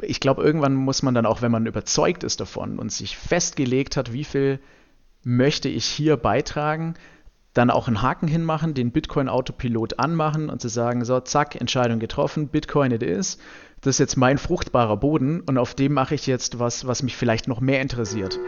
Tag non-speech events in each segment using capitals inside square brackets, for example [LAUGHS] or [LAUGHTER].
ich glaube, irgendwann muss man dann auch, wenn man überzeugt ist davon und sich festgelegt hat, wie viel möchte ich hier beitragen, dann auch einen Haken hinmachen, den Bitcoin-Autopilot anmachen und zu sagen, so, zack, Entscheidung getroffen, Bitcoin it is. Das ist jetzt mein fruchtbarer Boden und auf dem mache ich jetzt was, was mich vielleicht noch mehr interessiert.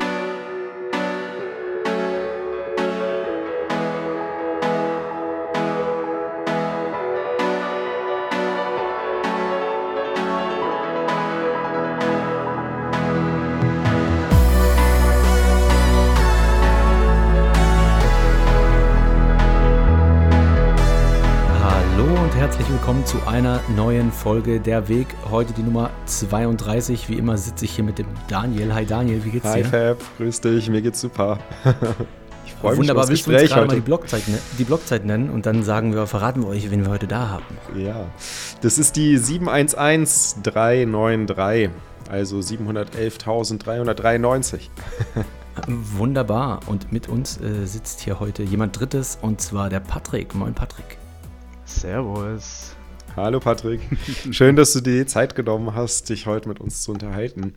Zu einer neuen Folge Der Weg. Heute die Nummer 32. Wie immer sitze ich hier mit dem Daniel. Hi Daniel, wie geht's dir? Hi Fab, grüß dich, mir geht's super. [LAUGHS] Ich freue mich Wunderbar, willst du uns gerade mal die Blockzeit, ne, die Blockzeit nennen und dann sagen wir, verraten wir euch, wen wir heute da haben. Ja, das ist die 711393, also 711.393. [LAUGHS] Wunderbar. Und mit uns äh, sitzt hier heute jemand Drittes und zwar der Patrick. Moin Patrick. Servus. Hallo Patrick, schön, dass du dir die Zeit genommen hast, dich heute mit uns zu unterhalten.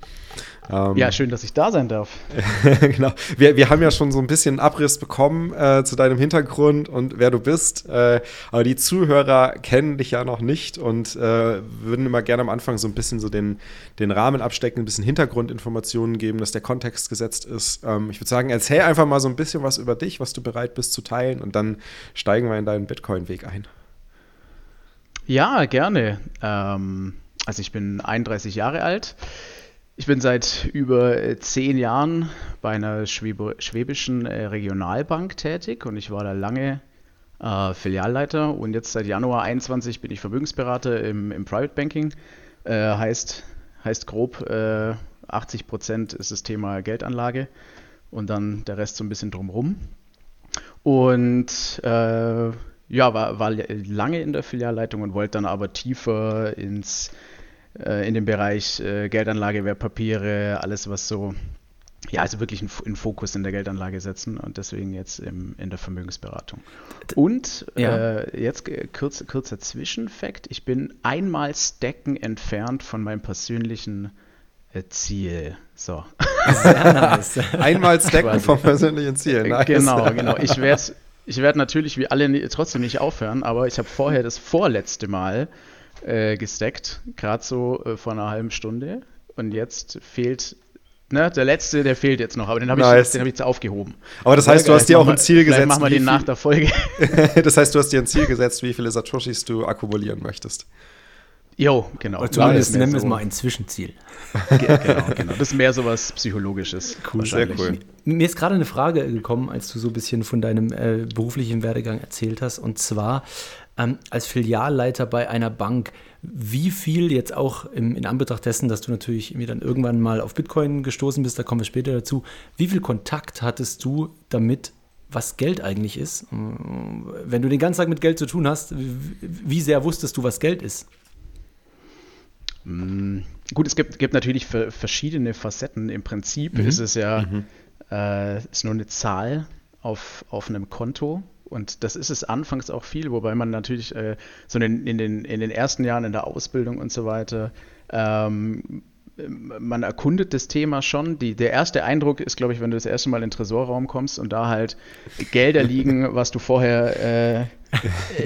Ähm, ja, schön, dass ich da sein darf. [LAUGHS] genau. Wir, wir haben ja schon so ein bisschen Abriss bekommen äh, zu deinem Hintergrund und wer du bist. Äh, aber die Zuhörer kennen dich ja noch nicht und äh, würden immer gerne am Anfang so ein bisschen so den, den Rahmen abstecken, ein bisschen Hintergrundinformationen geben, dass der Kontext gesetzt ist. Ähm, ich würde sagen, erzähl einfach mal so ein bisschen was über dich, was du bereit bist zu teilen und dann steigen wir in deinen Bitcoin-Weg ein. Ja, gerne. Ähm, also ich bin 31 Jahre alt. Ich bin seit über zehn Jahren bei einer Schwäb schwäbischen äh, Regionalbank tätig und ich war da lange äh, Filialleiter und jetzt seit Januar 21 bin ich Vermögensberater im, im Private Banking. Äh, heißt, heißt grob, äh, 80 Prozent ist das Thema Geldanlage und dann der Rest so ein bisschen drumrum. Und äh, ja, war, war lange in der Filialleitung und wollte dann aber tiefer ins, äh, in den Bereich äh, Geldanlage, Wertpapiere, alles was so, ja, also wirklich einen Fokus in der Geldanlage setzen und deswegen jetzt im, in der Vermögensberatung. Und ja. äh, jetzt kurz, kurzer Zwischenfakt, ich bin einmal Stacken entfernt von meinem persönlichen äh, Ziel. So. Sehr nice. [LAUGHS] Einmal stacken vom persönlichen Ziel. Nice. Genau, genau. Ich werde ich werde natürlich wie alle trotzdem nicht aufhören, aber ich habe vorher das vorletzte Mal äh, gesteckt, gerade so äh, vor einer halben Stunde. Und jetzt fehlt, ne, der letzte, der fehlt jetzt noch, aber den habe nice. ich, hab ich jetzt aufgehoben. Aber das heißt, du hast dir auch ein Ziel gesetzt. Machen wir den nach der Folge. [LAUGHS] das heißt, du hast dir ein Ziel gesetzt, wie viele Satoshis du akkumulieren möchtest. Jo, genau. Oder zumindest nennen wir es mal ein Zwischenziel. genau, genau. Das ist mehr so was Psychologisches. Cool, sehr cool. Mir ist gerade eine Frage gekommen, als du so ein bisschen von deinem äh, beruflichen Werdegang erzählt hast. Und zwar ähm, als Filialleiter bei einer Bank, wie viel jetzt auch im, in Anbetracht dessen, dass du natürlich irgendwie dann irgendwann mal auf Bitcoin gestoßen bist, da kommen wir später dazu, wie viel Kontakt hattest du damit, was Geld eigentlich ist? Wenn du den ganzen Tag mit Geld zu tun hast, wie sehr wusstest du, was Geld ist? Mm, gut, es gibt, gibt natürlich verschiedene Facetten. Im Prinzip mhm. ist es ja mhm. äh, ist nur eine Zahl auf, auf einem Konto. Und das ist es anfangs auch viel, wobei man natürlich äh, so in, in, den, in den ersten Jahren in der Ausbildung und so weiter ähm, man erkundet das Thema schon. Die, der erste Eindruck ist, glaube ich, wenn du das erste Mal in den Tresorraum kommst und da halt Gelder liegen, [LAUGHS] was du vorher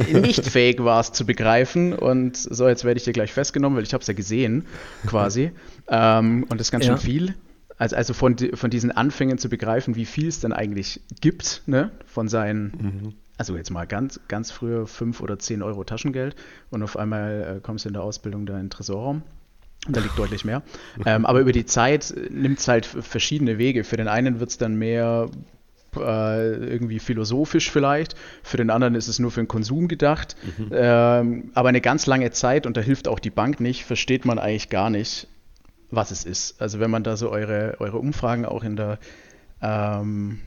äh, nicht fähig warst zu begreifen. Und so, jetzt werde ich dir gleich festgenommen, weil ich habe es ja gesehen, quasi. [LAUGHS] Ähm, und das ist ganz ja. schön viel. Also, also von, von diesen Anfängen zu begreifen, wie viel es denn eigentlich gibt, ne? von seinen mhm also jetzt mal ganz, ganz früher 5 oder 10 Euro Taschengeld und auf einmal äh, kommst du in der Ausbildung da in den Tresorraum da liegt deutlich mehr. Ähm, aber über die Zeit nimmt es halt verschiedene Wege. Für den einen wird es dann mehr äh, irgendwie philosophisch vielleicht, für den anderen ist es nur für den Konsum gedacht. Mhm. Ähm, aber eine ganz lange Zeit, und da hilft auch die Bank nicht, versteht man eigentlich gar nicht, was es ist. Also wenn man da so eure, eure Umfragen auch in der ähm,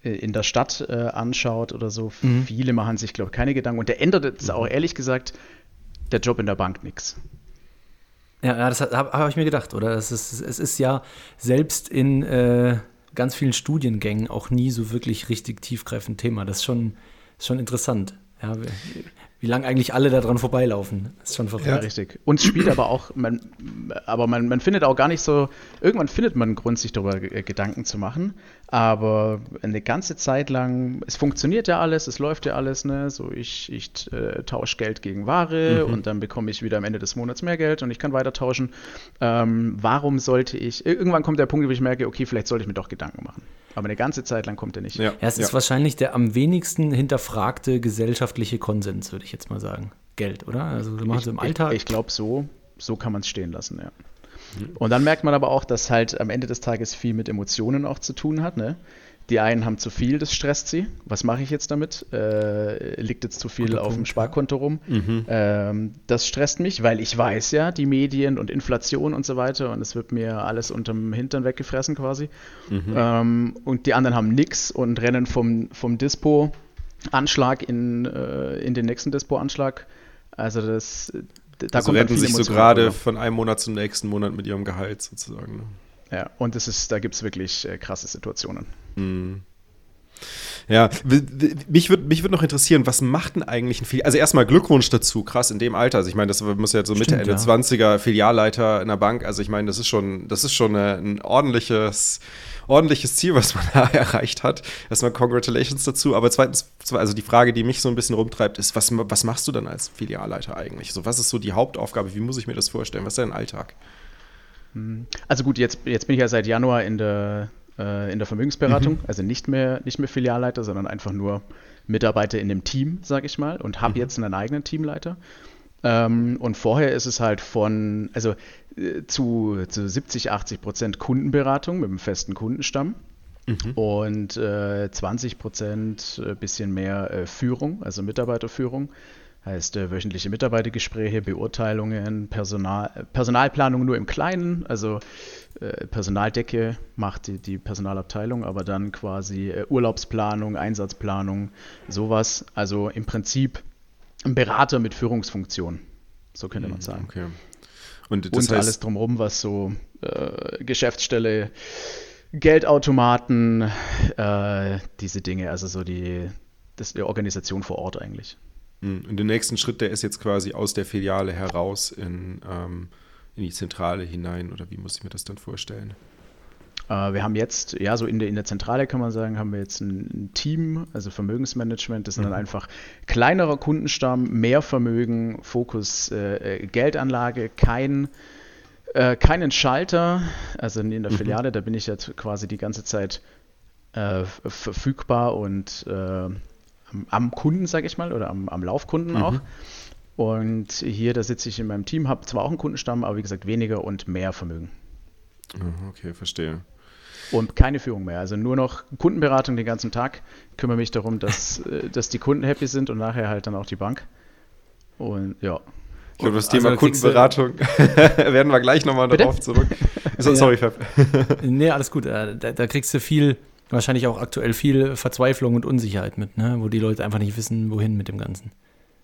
in der Stadt äh, anschaut oder so, mhm. viele machen sich, glaube ich, keine Gedanken. Und der ändert jetzt auch ehrlich gesagt der Job in der Bank nichts. Ja, das habe hab ich mir gedacht, oder? Das ist, es ist ja selbst in äh, ganz vielen Studiengängen auch nie so wirklich richtig tiefgreifend Thema. Das ist schon, schon interessant. Ja, wie lange eigentlich alle daran vorbeilaufen. Ist schon verrückt. Ja, richtig. Und es spielt aber auch, man, aber man, man findet auch gar nicht so, irgendwann findet man einen Grund, sich darüber Gedanken zu machen. Aber eine ganze Zeit lang, es funktioniert ja alles, es läuft ja alles, ne? So, ich, ich äh, tausche Geld gegen Ware mhm. und dann bekomme ich wieder am Ende des Monats mehr Geld und ich kann weiter tauschen. Ähm, warum sollte ich, irgendwann kommt der Punkt, wo ich merke, okay, vielleicht sollte ich mir doch Gedanken machen. Aber eine ganze Zeit lang kommt er nicht. Ja, ja es ist wahrscheinlich der am wenigsten hinterfragte gesellschaftliche Konsens, würde ich jetzt mal sagen. Geld, oder? Also du machst ich, im Alltag. Ich, ich glaube, so, so kann man es stehen lassen, ja. Und dann merkt man aber auch, dass halt am Ende des Tages viel mit Emotionen auch zu tun hat. Ne? Die einen haben zu viel, das stresst sie. Was mache ich jetzt damit? Äh, liegt jetzt zu viel Guter auf Punkt, dem Sparkonto rum? Mhm. Ähm, das stresst mich, weil ich weiß ja, die Medien und Inflation und so weiter und es wird mir alles unterm Hintern weggefressen quasi. Mhm. Ähm, und die anderen haben nichts und rennen vom, vom Dispo-Anschlag in, äh, in den nächsten Dispo-Anschlag. Also das, da also retten sich so gerade von einem Monat zum nächsten Monat mit ihrem Gehalt sozusagen. Ne? Ja, und das ist, da gibt es wirklich äh, krasse Situationen. Mhm. Ja, mich würde mich würd noch interessieren, was macht denn eigentlich ein Filial? Also erstmal Glückwunsch dazu, krass in dem Alter. Also ich meine, das muss ja so Mitte, Stimmt, Ende ja. 20er Filialleiter in der Bank. Also ich meine, das ist schon, das ist schon ein ordentliches, ordentliches Ziel, was man [LAUGHS] da erreicht hat. Erstmal Congratulations dazu. Aber zweitens, also die Frage, die mich so ein bisschen rumtreibt, ist, was, was machst du dann als Filialleiter eigentlich? So, was ist so die Hauptaufgabe? Wie muss ich mir das vorstellen? Was ist dein Alltag? Hm. Also gut, jetzt, jetzt bin ich ja seit Januar in der, äh, in der Vermögensberatung, mhm. also nicht mehr, nicht mehr Filialleiter, sondern einfach nur Mitarbeiter in dem Team, sage ich mal, und habe mhm. jetzt einen eigenen Teamleiter. Ähm, und vorher ist es halt von, also äh, zu, zu 70, 80 Prozent Kundenberatung mit einem festen Kundenstamm. Mhm. Und äh, 20 Prozent äh, bisschen mehr äh, Führung, also Mitarbeiterführung. Heißt äh, wöchentliche Mitarbeitergespräche, Beurteilungen, Personal, Personalplanung nur im Kleinen, also äh, Personaldecke macht die, die, Personalabteilung, aber dann quasi äh, Urlaubsplanung, Einsatzplanung, sowas. Also im Prinzip ein Berater mit Führungsfunktion, so könnte man mhm, sagen. Okay. Und, Und heißt, alles drumherum, was so äh, Geschäftsstelle, Geldautomaten, äh, diese Dinge, also so die, das, die Organisation vor Ort eigentlich. Hm, und der nächste Schritt, der ist jetzt quasi aus der Filiale heraus in, ähm, in die Zentrale hinein oder wie muss ich mir das dann vorstellen? Äh, wir haben jetzt, ja, so in der, in der Zentrale kann man sagen, haben wir jetzt ein, ein Team, also Vermögensmanagement, das sind mhm. dann einfach kleinerer Kundenstamm, mehr Vermögen, Fokus äh, äh Geldanlage, kein äh, keinen Schalter, also in der mhm. Filiale, da bin ich jetzt quasi die ganze Zeit äh, verfügbar und äh, am Kunden, sage ich mal, oder am, am Laufkunden mhm. auch. Und hier, da sitze ich in meinem Team, habe zwar auch einen Kundenstamm, aber wie gesagt weniger und mehr Vermögen. Okay, verstehe. Und keine Führung mehr. Also nur noch Kundenberatung den ganzen Tag. Kümmere mich darum, dass, [LAUGHS] äh, dass die Kunden happy sind und nachher halt dann auch die Bank. Und ja. Ich glaube, das Thema also, Kundenberatung [LAUGHS] werden wir gleich nochmal darauf zurück. [LAUGHS] So, sorry, Fab. nee, alles gut. Äh, da, da kriegst du viel wahrscheinlich auch aktuell viel Verzweiflung und Unsicherheit mit, ne? wo die Leute einfach nicht wissen, wohin mit dem Ganzen.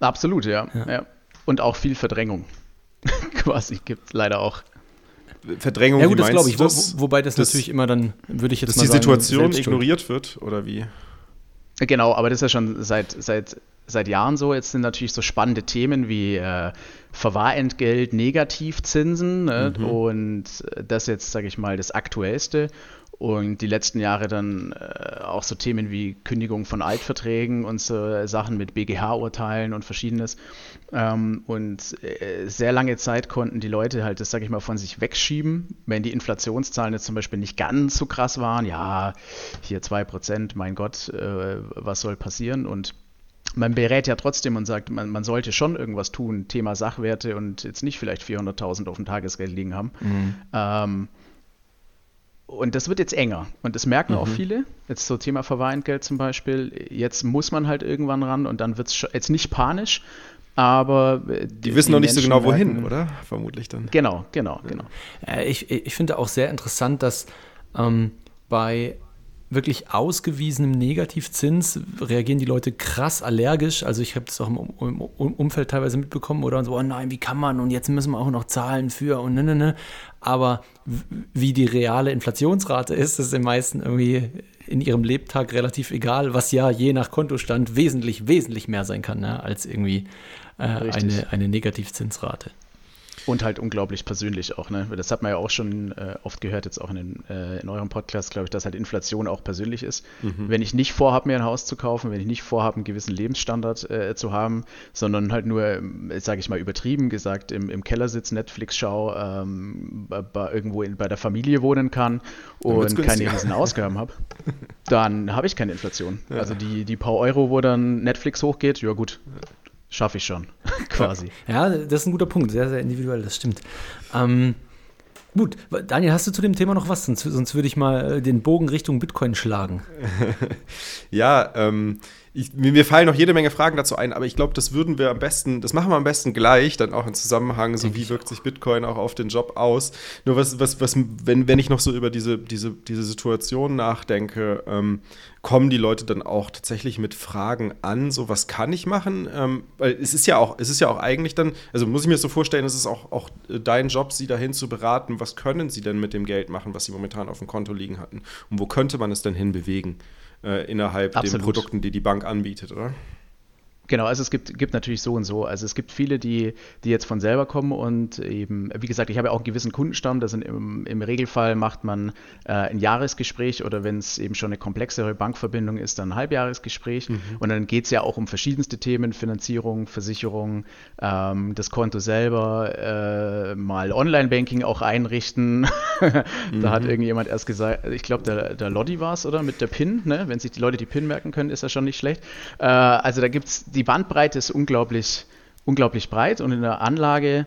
Absolut, ja. ja. ja. Und auch viel Verdrängung. [LAUGHS] Quasi gibt es leider auch. Verdrängung, ja, gut, das glaube ich. Wo, wobei das, das, natürlich immer dann, würde ich jetzt dass mal sagen. Dass die Situation ignoriert wird, oder wie? Genau, aber das ist ja schon seit, seit, seit Jahren so. Jetzt sind natürlich so spannende Themen wie äh, Verwahrentgelt, Negativzinsen ne? mhm. und das jetzt, sage ich mal, das Aktuellste. Und die letzten Jahre dann äh, auch so Themen wie Kündigung von Altverträgen und so Sachen mit BGH-Urteilen und verschiedenes. Ähm, und äh, sehr lange Zeit konnten die Leute halt das, sag ich mal, von sich wegschieben, wenn die Inflationszahlen jetzt zum Beispiel nicht ganz so krass waren. Ja, hier 2%, mein Gott, äh, was soll passieren? Und man berät ja trotzdem und sagt, man, man, sollte schon irgendwas tun, Thema Sachwerte und jetzt nicht vielleicht 400.000 auf dem Tagesgeld liegen haben. Mhm. Ähm, und das wird jetzt enger. Und das merken mhm. auch viele. Jetzt so Thema Verwahrentgelt zum Beispiel. Jetzt muss man halt irgendwann ran und dann wird es jetzt nicht panisch, aber. Äh, die, die wissen noch nicht so genau, wohin, merken, oder? Vermutlich dann. Genau, genau, genau. Ich, ich finde auch sehr interessant, dass ähm, bei wirklich ausgewiesenem Negativzins reagieren die Leute krass allergisch. Also ich habe das auch im, im, Umfeld teilweise mitbekommen oder so, oh nein, wie kann man und jetzt müssen wir auch noch zahlen für und ne, ne, ne. Aber wie die reale Inflationsrate ist, ist den meisten irgendwie in ihrem Lebtag relativ egal, was ja je nach Kontostand wesentlich, wesentlich mehr sein kann, ne, als irgendwie äh, eine, eine Negativzinsrate. Und halt unglaublich persönlich auch, ne? Das hat man ja auch schon äh, oft gehört, jetzt auch in, den, äh, in eurem Podcast, glaube ich, dass halt Inflation auch persönlich ist. Mhm. Wenn ich nicht vorhabe, mir ein Haus zu kaufen, wenn ich nicht vorhabe, einen gewissen Lebensstandard äh, zu haben, sondern halt nur, sage ich mal, übertrieben gesagt, im, im Keller sitze, Netflix schaue, ähm, bei, irgendwo in, bei der Familie wohnen kann und keine riesen Ausgaben habe, [LAUGHS] dann habe ich keine Inflation. Ja. Also die, die paar Euro, wo dann Netflix hochgeht, ja gut, schaffe ich schon, [LAUGHS] quasi. Ja, das ist ein guter Punkt, sehr, sehr individuell, das stimmt. Ähm, gut, Daniel, hast du zu dem Thema noch was? Sonst, sonst würde ich mal äh, den Bogen Richtung Bitcoin schlagen. [LAUGHS] ja, ähm, ich, mir fallen noch jede Menge Fragen dazu ein, aber ich glaube, das würden wir am besten, das machen wir am besten gleich, dann auch im Zusammenhang, so wie wirkt sich Bitcoin auch auf den Job aus. Nur was, was, was, wenn, wenn ich noch so über diese, diese, diese Situation nachdenke, ähm, kommen die Leute dann auch tatsächlich mit Fragen an, so was kann ich machen? Ähm, weil es ist ja auch, es ist ja auch eigentlich dann, also muss ich mir so vorstellen, es ist auch, auch dein Job, sie dahin zu beraten, was können sie denn mit dem Geld machen, was sie momentan auf dem Konto liegen hatten und wo könnte man es denn hinbewegen? Äh, innerhalb Absolut. den Produkten, die die Bank anbietet, oder? Genau, also es gibt, gibt natürlich so und so. Also es gibt viele, die, die jetzt von selber kommen und eben, wie gesagt, ich habe ja auch einen gewissen Kundenstamm. Das sind im, im Regelfall macht man äh, ein Jahresgespräch oder wenn es eben schon eine komplexere Bankverbindung ist, dann ein Halbjahresgespräch. Mhm. Und dann geht es ja auch um verschiedenste Themen, Finanzierung, Versicherung, ähm, das Konto selber, äh, mal Online-Banking auch einrichten. [LAUGHS] da mhm. hat irgendjemand erst gesagt, ich glaube, der, der Lodi war es, oder? Mit der PIN, ne? Wenn sich die Leute die PIN merken können, ist das schon nicht schlecht. Äh, also da gibt es die Bandbreite ist unglaublich, unglaublich breit und in der Anlage,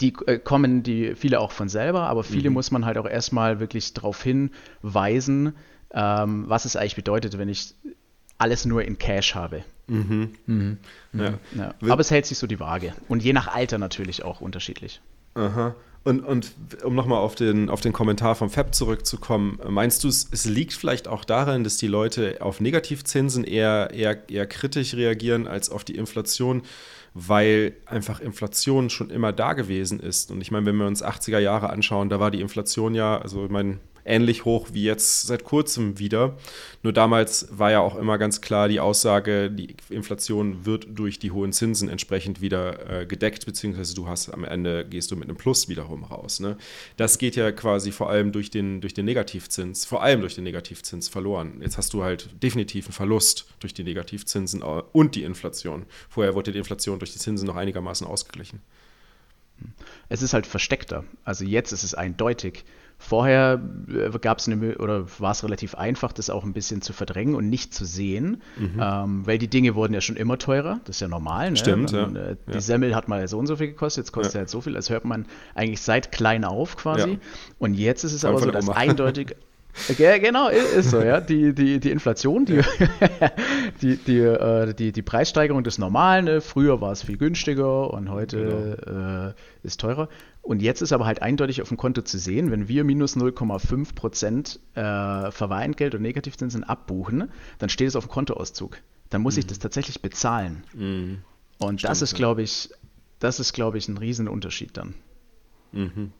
die äh, kommen die viele auch von selber, aber viele mhm. muss man halt auch erstmal wirklich darauf hinweisen, ähm, was es eigentlich bedeutet, wenn ich alles nur in Cash habe. Mhm. Mhm. Ja. Ja. Aber es hält sich so die Waage. Und je nach Alter natürlich auch unterschiedlich. Aha. Und, und um nochmal auf den, auf den Kommentar vom FAB zurückzukommen, meinst du, es, liegt vielleicht auch daran, dass die Leute auf Negativzinsen eher, eher, eher kritisch reagieren als auf die Inflation, weil einfach Inflation schon immer da gewesen ist? Und ich meine, wenn wir uns 80er Jahre anschauen, da war die Inflation ja, also ich meine, ähnlich hoch wie jetzt seit kurzem wieder. Nur damals war ja auch immer ganz klar die Aussage, die Inflation wird durch die hohen Zinsen entsprechend wieder äh, gedeckt, beziehungsweise du hast am Ende gehst du mit einem Plus wiederum raus. Ne? Das geht ja quasi vor allem durch den, durch den Negativzins, vor allem durch den Negativzins verloren. Jetzt hast du halt definitiv einen Verlust durch die Negativzinsen äh, und die Inflation. Vorher wurde die Inflation durch die Zinsen noch einigermaßen ausgeglichen. Es ist halt versteckter. Also jetzt ist es eindeutig. Vorher äh, gab es eine oder war es relativ einfach, das auch ein bisschen zu verdrängen und nicht zu sehen, mhm. ähm, weil die Dinge wurden ja schon immer teurer. Das ist ja normal. Ne? Stimmt. Man, ja. Äh, die ja. Semmel hat mal so und so viel gekostet, jetzt kostet ja. halt so viel. Das hört man eigentlich seit klein auf quasi. Ja. Und jetzt ist es aber so, dass eindeutig [LAUGHS] Genau, ist so, ja. Die, die, die Inflation, die, [LAUGHS] die, die, äh, die, die Preissteigerung des Normalen, ne? früher war es viel günstiger und heute genau. äh, ist teurer. Und jetzt ist aber halt eindeutig auf dem Konto zu sehen, wenn wir minus 0,5 Prozent äh, Verwahrentgelt und Negativzinsen abbuchen, dann steht es auf dem Kontoauszug. Dann muss mhm. ich das tatsächlich bezahlen. Mhm. Und Stimmt, das ist, glaube ich, das ist, glaube ich, ein Riesenunterschied dann. Mhm.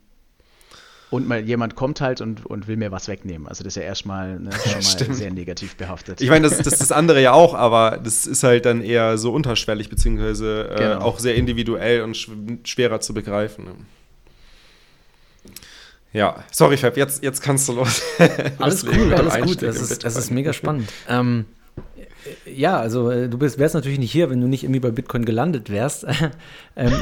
Und mal jemand kommt halt und, und will mir was wegnehmen. Also das ist ja erstmal, ne, [LAUGHS] schon mal sehr negativ behaftet. Ich meine, das, das ist das andere ja auch, aber das ist halt dann eher so unterschwellig, beziehungsweise äh, genau. auch sehr individuell und schwerer zu begreifen. Ne? Ja, sorry, Fab, jetzt, jetzt kannst du los. [LAUGHS] alles cool, alles gut, das ist, das ist mega spannend. Ähm, ja, also äh, du bist, wärst natürlich nicht hier, wenn du nicht irgendwie bei Bitcoin gelandet wärst. [LAUGHS] ähm,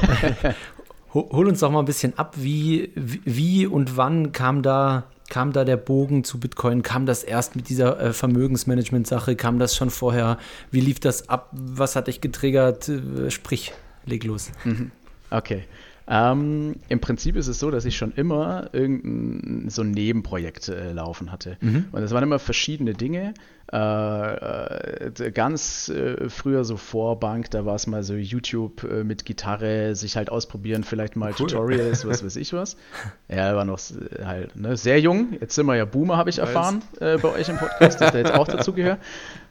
hol uns doch mal ein bisschen ab, wie, wie und wann kam da, kam da der Bogen zu Bitcoin? Kam das erst mit dieser äh, Vermögensmanagement-Sache? Kam das schon vorher? Wie lief das ab? Was hat dich getriggert? Äh, sprich, leg los. Mhm. Okay. Ähm, Im Prinzip ist es so, dass ich schon immer irgendein so ein Nebenprojekt äh, laufen hatte. Mhm. Und es waren immer verschiedene Dinge. Äh, äh, ganz äh, früher so vor Bank, da war es mal so YouTube äh, mit Gitarre, sich halt ausprobieren, vielleicht mal cool. Tutorials, was weiß ich was. [LAUGHS] Ja, er war noch äh, halt ne, sehr jung. Jetzt sind wir ja Boomer, habe ich erfahren bei euch im Podcast, dass der jetzt auch [LAUGHS] dazugehört.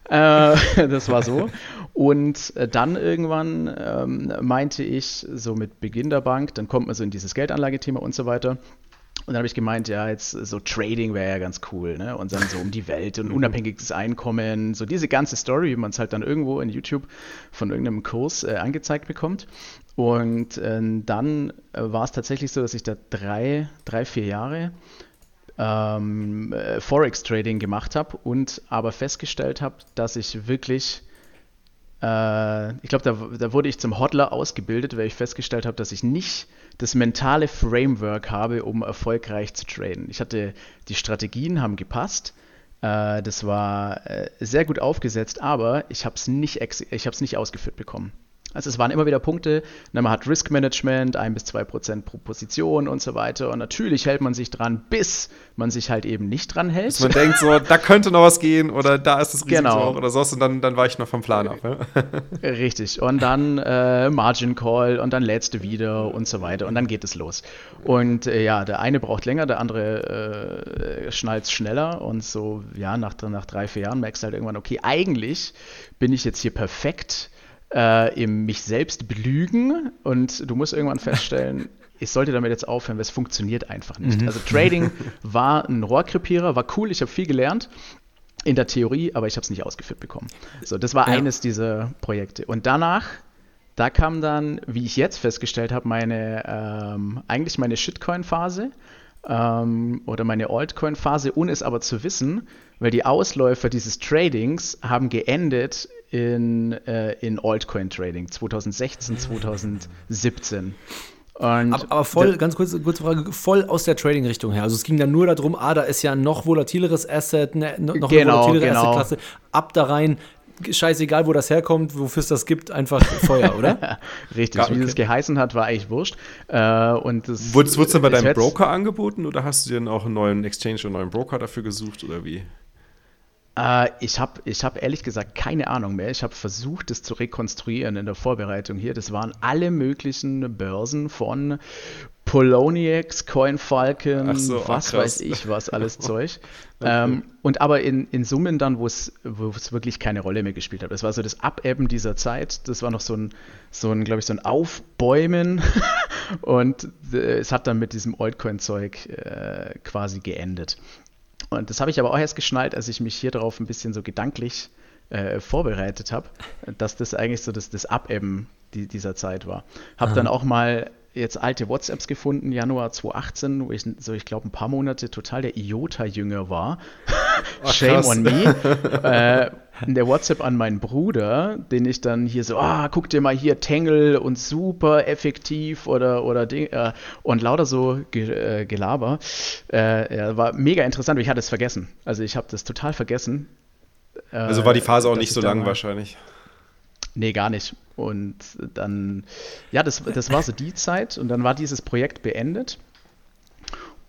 [LAUGHS] das war so. Und dann irgendwann ähm, meinte ich, so mit Beginn der Bank, dann kommt man so in dieses Geldanlagethema und so weiter. Und dann habe ich gemeint, ja, jetzt so Trading wäre ja ganz cool, ne? Und dann so um die Welt und unabhängiges Einkommen, so diese ganze Story, wie man es halt dann irgendwo in YouTube von irgendeinem Kurs äh, angezeigt bekommt. Und äh, dann äh, war es tatsächlich so, dass ich da drei, drei, vier Jahre ähm, äh, Forex-Trading gemacht habe und aber festgestellt habe, dass ich wirklich äh, ich glaube, da, da, wurde ich zum Hodler ausgebildet, weil ich festgestellt habe, dass ich nicht das mentale Framework habe, um erfolgreich zu traden. Ich hatte, die Strategien haben gepasst, äh, das war äh, sehr gut aufgesetzt, aber ich habe es nicht, nicht ausgeführt bekommen. Also es waren immer wieder Punkte, ne, man hat Risk Management, ein bis zwei Prozent pro Position und so weiter. Und natürlich hält man sich dran, bis man sich halt eben nicht dran hält. Dass man denkt so, da könnte noch was gehen oder da ist das Risiko genau. oder so und dann, dann weiche ich noch vom Plan ab. Ja? [LAUGHS] Richtig. Und dann äh, Margin Call und dann lädst du wieder und so weiter und dann geht es los. Und äh, ja, der eine braucht länger, der andere äh, schnallt schneller und so, ja, nach, nach drei, vier Jahren merkst du halt irgendwann, okay, eigentlich bin ich jetzt hier perfekt äh, im mich selbst belügen und du musst irgendwann feststellen, [LAUGHS] ich sollte damit jetzt aufhören, weil es funktioniert einfach nicht. Mhm. Also Trading war ein Rohrkrepierer, war cool, ich habe viel gelernt in der Theorie, aber ich habe es nicht ausgeführt bekommen. So, das war ja. eines dieser Projekte. Und danach, da kam dann, wie ich jetzt festgestellt habe, meine ähm, eigentlich meine Shitcoin-Phase ähm, oder meine Altcoin-Phase, ohne es aber zu wissen, weil die Ausläufer dieses Tradings haben geendet in, äh, in Altcoin-Trading 2016, 2017. Und aber, aber, voll, ganz kurz, kurze Frage, voll aus der Trading-Richtung her. Also es ging dann nur darum, ah, da ist ja ein noch volatileres Asset, ne, noch genau, eine volatilere genau. Assetklasse, ab da rein, scheißegal, wo das herkommt, wofür es das gibt, einfach Feuer, oder? [LAUGHS] Richtig, ja, okay. wie es geheißen hat, war eigentlich wurscht. Äh, und das, Wurde es dann bei deinem Broker angeboten oder hast du dir dann auch einen neuen Exchange oder einen neuen Broker dafür gesucht oder wie? Äh, ich habe ich hab ehrlich gesagt keine Ahnung mehr. Ich habe versucht, das zu rekonstruieren in der Vorbereitung hier. Das waren alle möglichen Börsen von Poloniex, CoinFalcon, so, was weiß ich was, alles [LAUGHS] Zeug. okay. ähm, und aber in, in Summen dann, wo es wirklich keine Rolle mehr gespielt hat. Das war so das Abebben dieser Zeit. Das war noch so ein, so ein glaube ich, so ein Aufbäumen. [LAUGHS] und äh, es hat dann mit diesem Altcoin-Zeug äh, quasi geendet. Und das habe ich aber auch erst geschnallt, als ich mich hier drauf ein bisschen so gedanklich äh, vorbereitet habe, dass das eigentlich so das, das Abebben die, dieser Zeit war. Habe dann auch mal jetzt alte WhatsApps gefunden, Januar 2018, wo ich so, ich glaube, ein paar Monate total der Iota-Jünger war. Ach, [LAUGHS] Shame on me. [LAUGHS] äh, der WhatsApp an meinen Bruder, den ich dann hier so, ah, guck dir mal hier Tangle und super effektiv oder, oder Ding, äh, und lauter so ge, äh, Gelaber. Äh, ja, war mega interessant, aber ich hatte es vergessen. Also ich habe das total vergessen. also war die Phase auch nicht so lang wahrscheinlich. Nee, gar nicht. Und dann, ja, das, das war so die [LAUGHS] Zeit und dann war dieses Projekt beendet.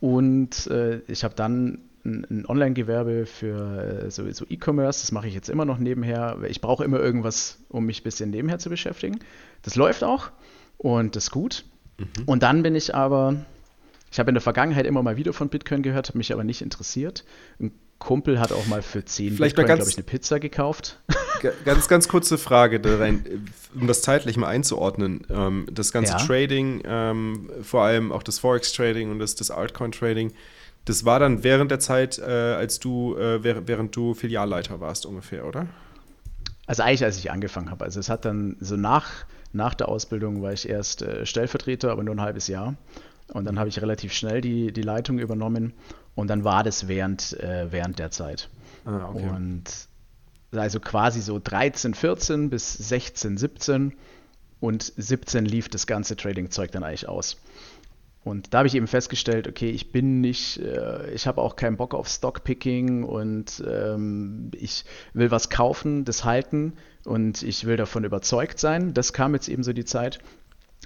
Und äh, ich habe dann ein, ein Online-Gewerbe für äh, so, so E-Commerce, das mache ich jetzt immer noch nebenher. Ich brauche immer irgendwas, um mich ein bisschen nebenher zu beschäftigen. Das läuft auch und das ist gut. Mhm. Und dann bin ich aber, ich habe in der Vergangenheit immer mal wieder von Bitcoin gehört, habe mich aber nicht interessiert. Ein Kumpel hat auch mal für 10 Vielleicht Bitcoin, glaube ich, eine Pizza gekauft. [LAUGHS] Ganz, ganz kurze Frage, um das zeitlich mal einzuordnen. Ähm, das ganze ja. Trading, ähm, vor allem auch das Forex-Trading und das, das Altcoin-Trading, das war dann während der Zeit, äh, als du, äh, während du Filialleiter warst ungefähr, oder? Also eigentlich, als ich angefangen habe. Also es hat dann so nach, nach der Ausbildung war ich erst äh, Stellvertreter, aber nur ein halbes Jahr. Und dann habe ich relativ schnell die, die Leitung übernommen und dann war das während, äh, während der Zeit. Ah, okay. Und also quasi so 13, 14 bis 16, 17 und 17 lief das ganze Trading-Zeug dann eigentlich aus. Und da habe ich eben festgestellt, okay, ich bin nicht, äh, ich habe auch keinen Bock auf Stockpicking und ähm, ich will was kaufen, das halten und ich will davon überzeugt sein. Das kam jetzt eben so die Zeit.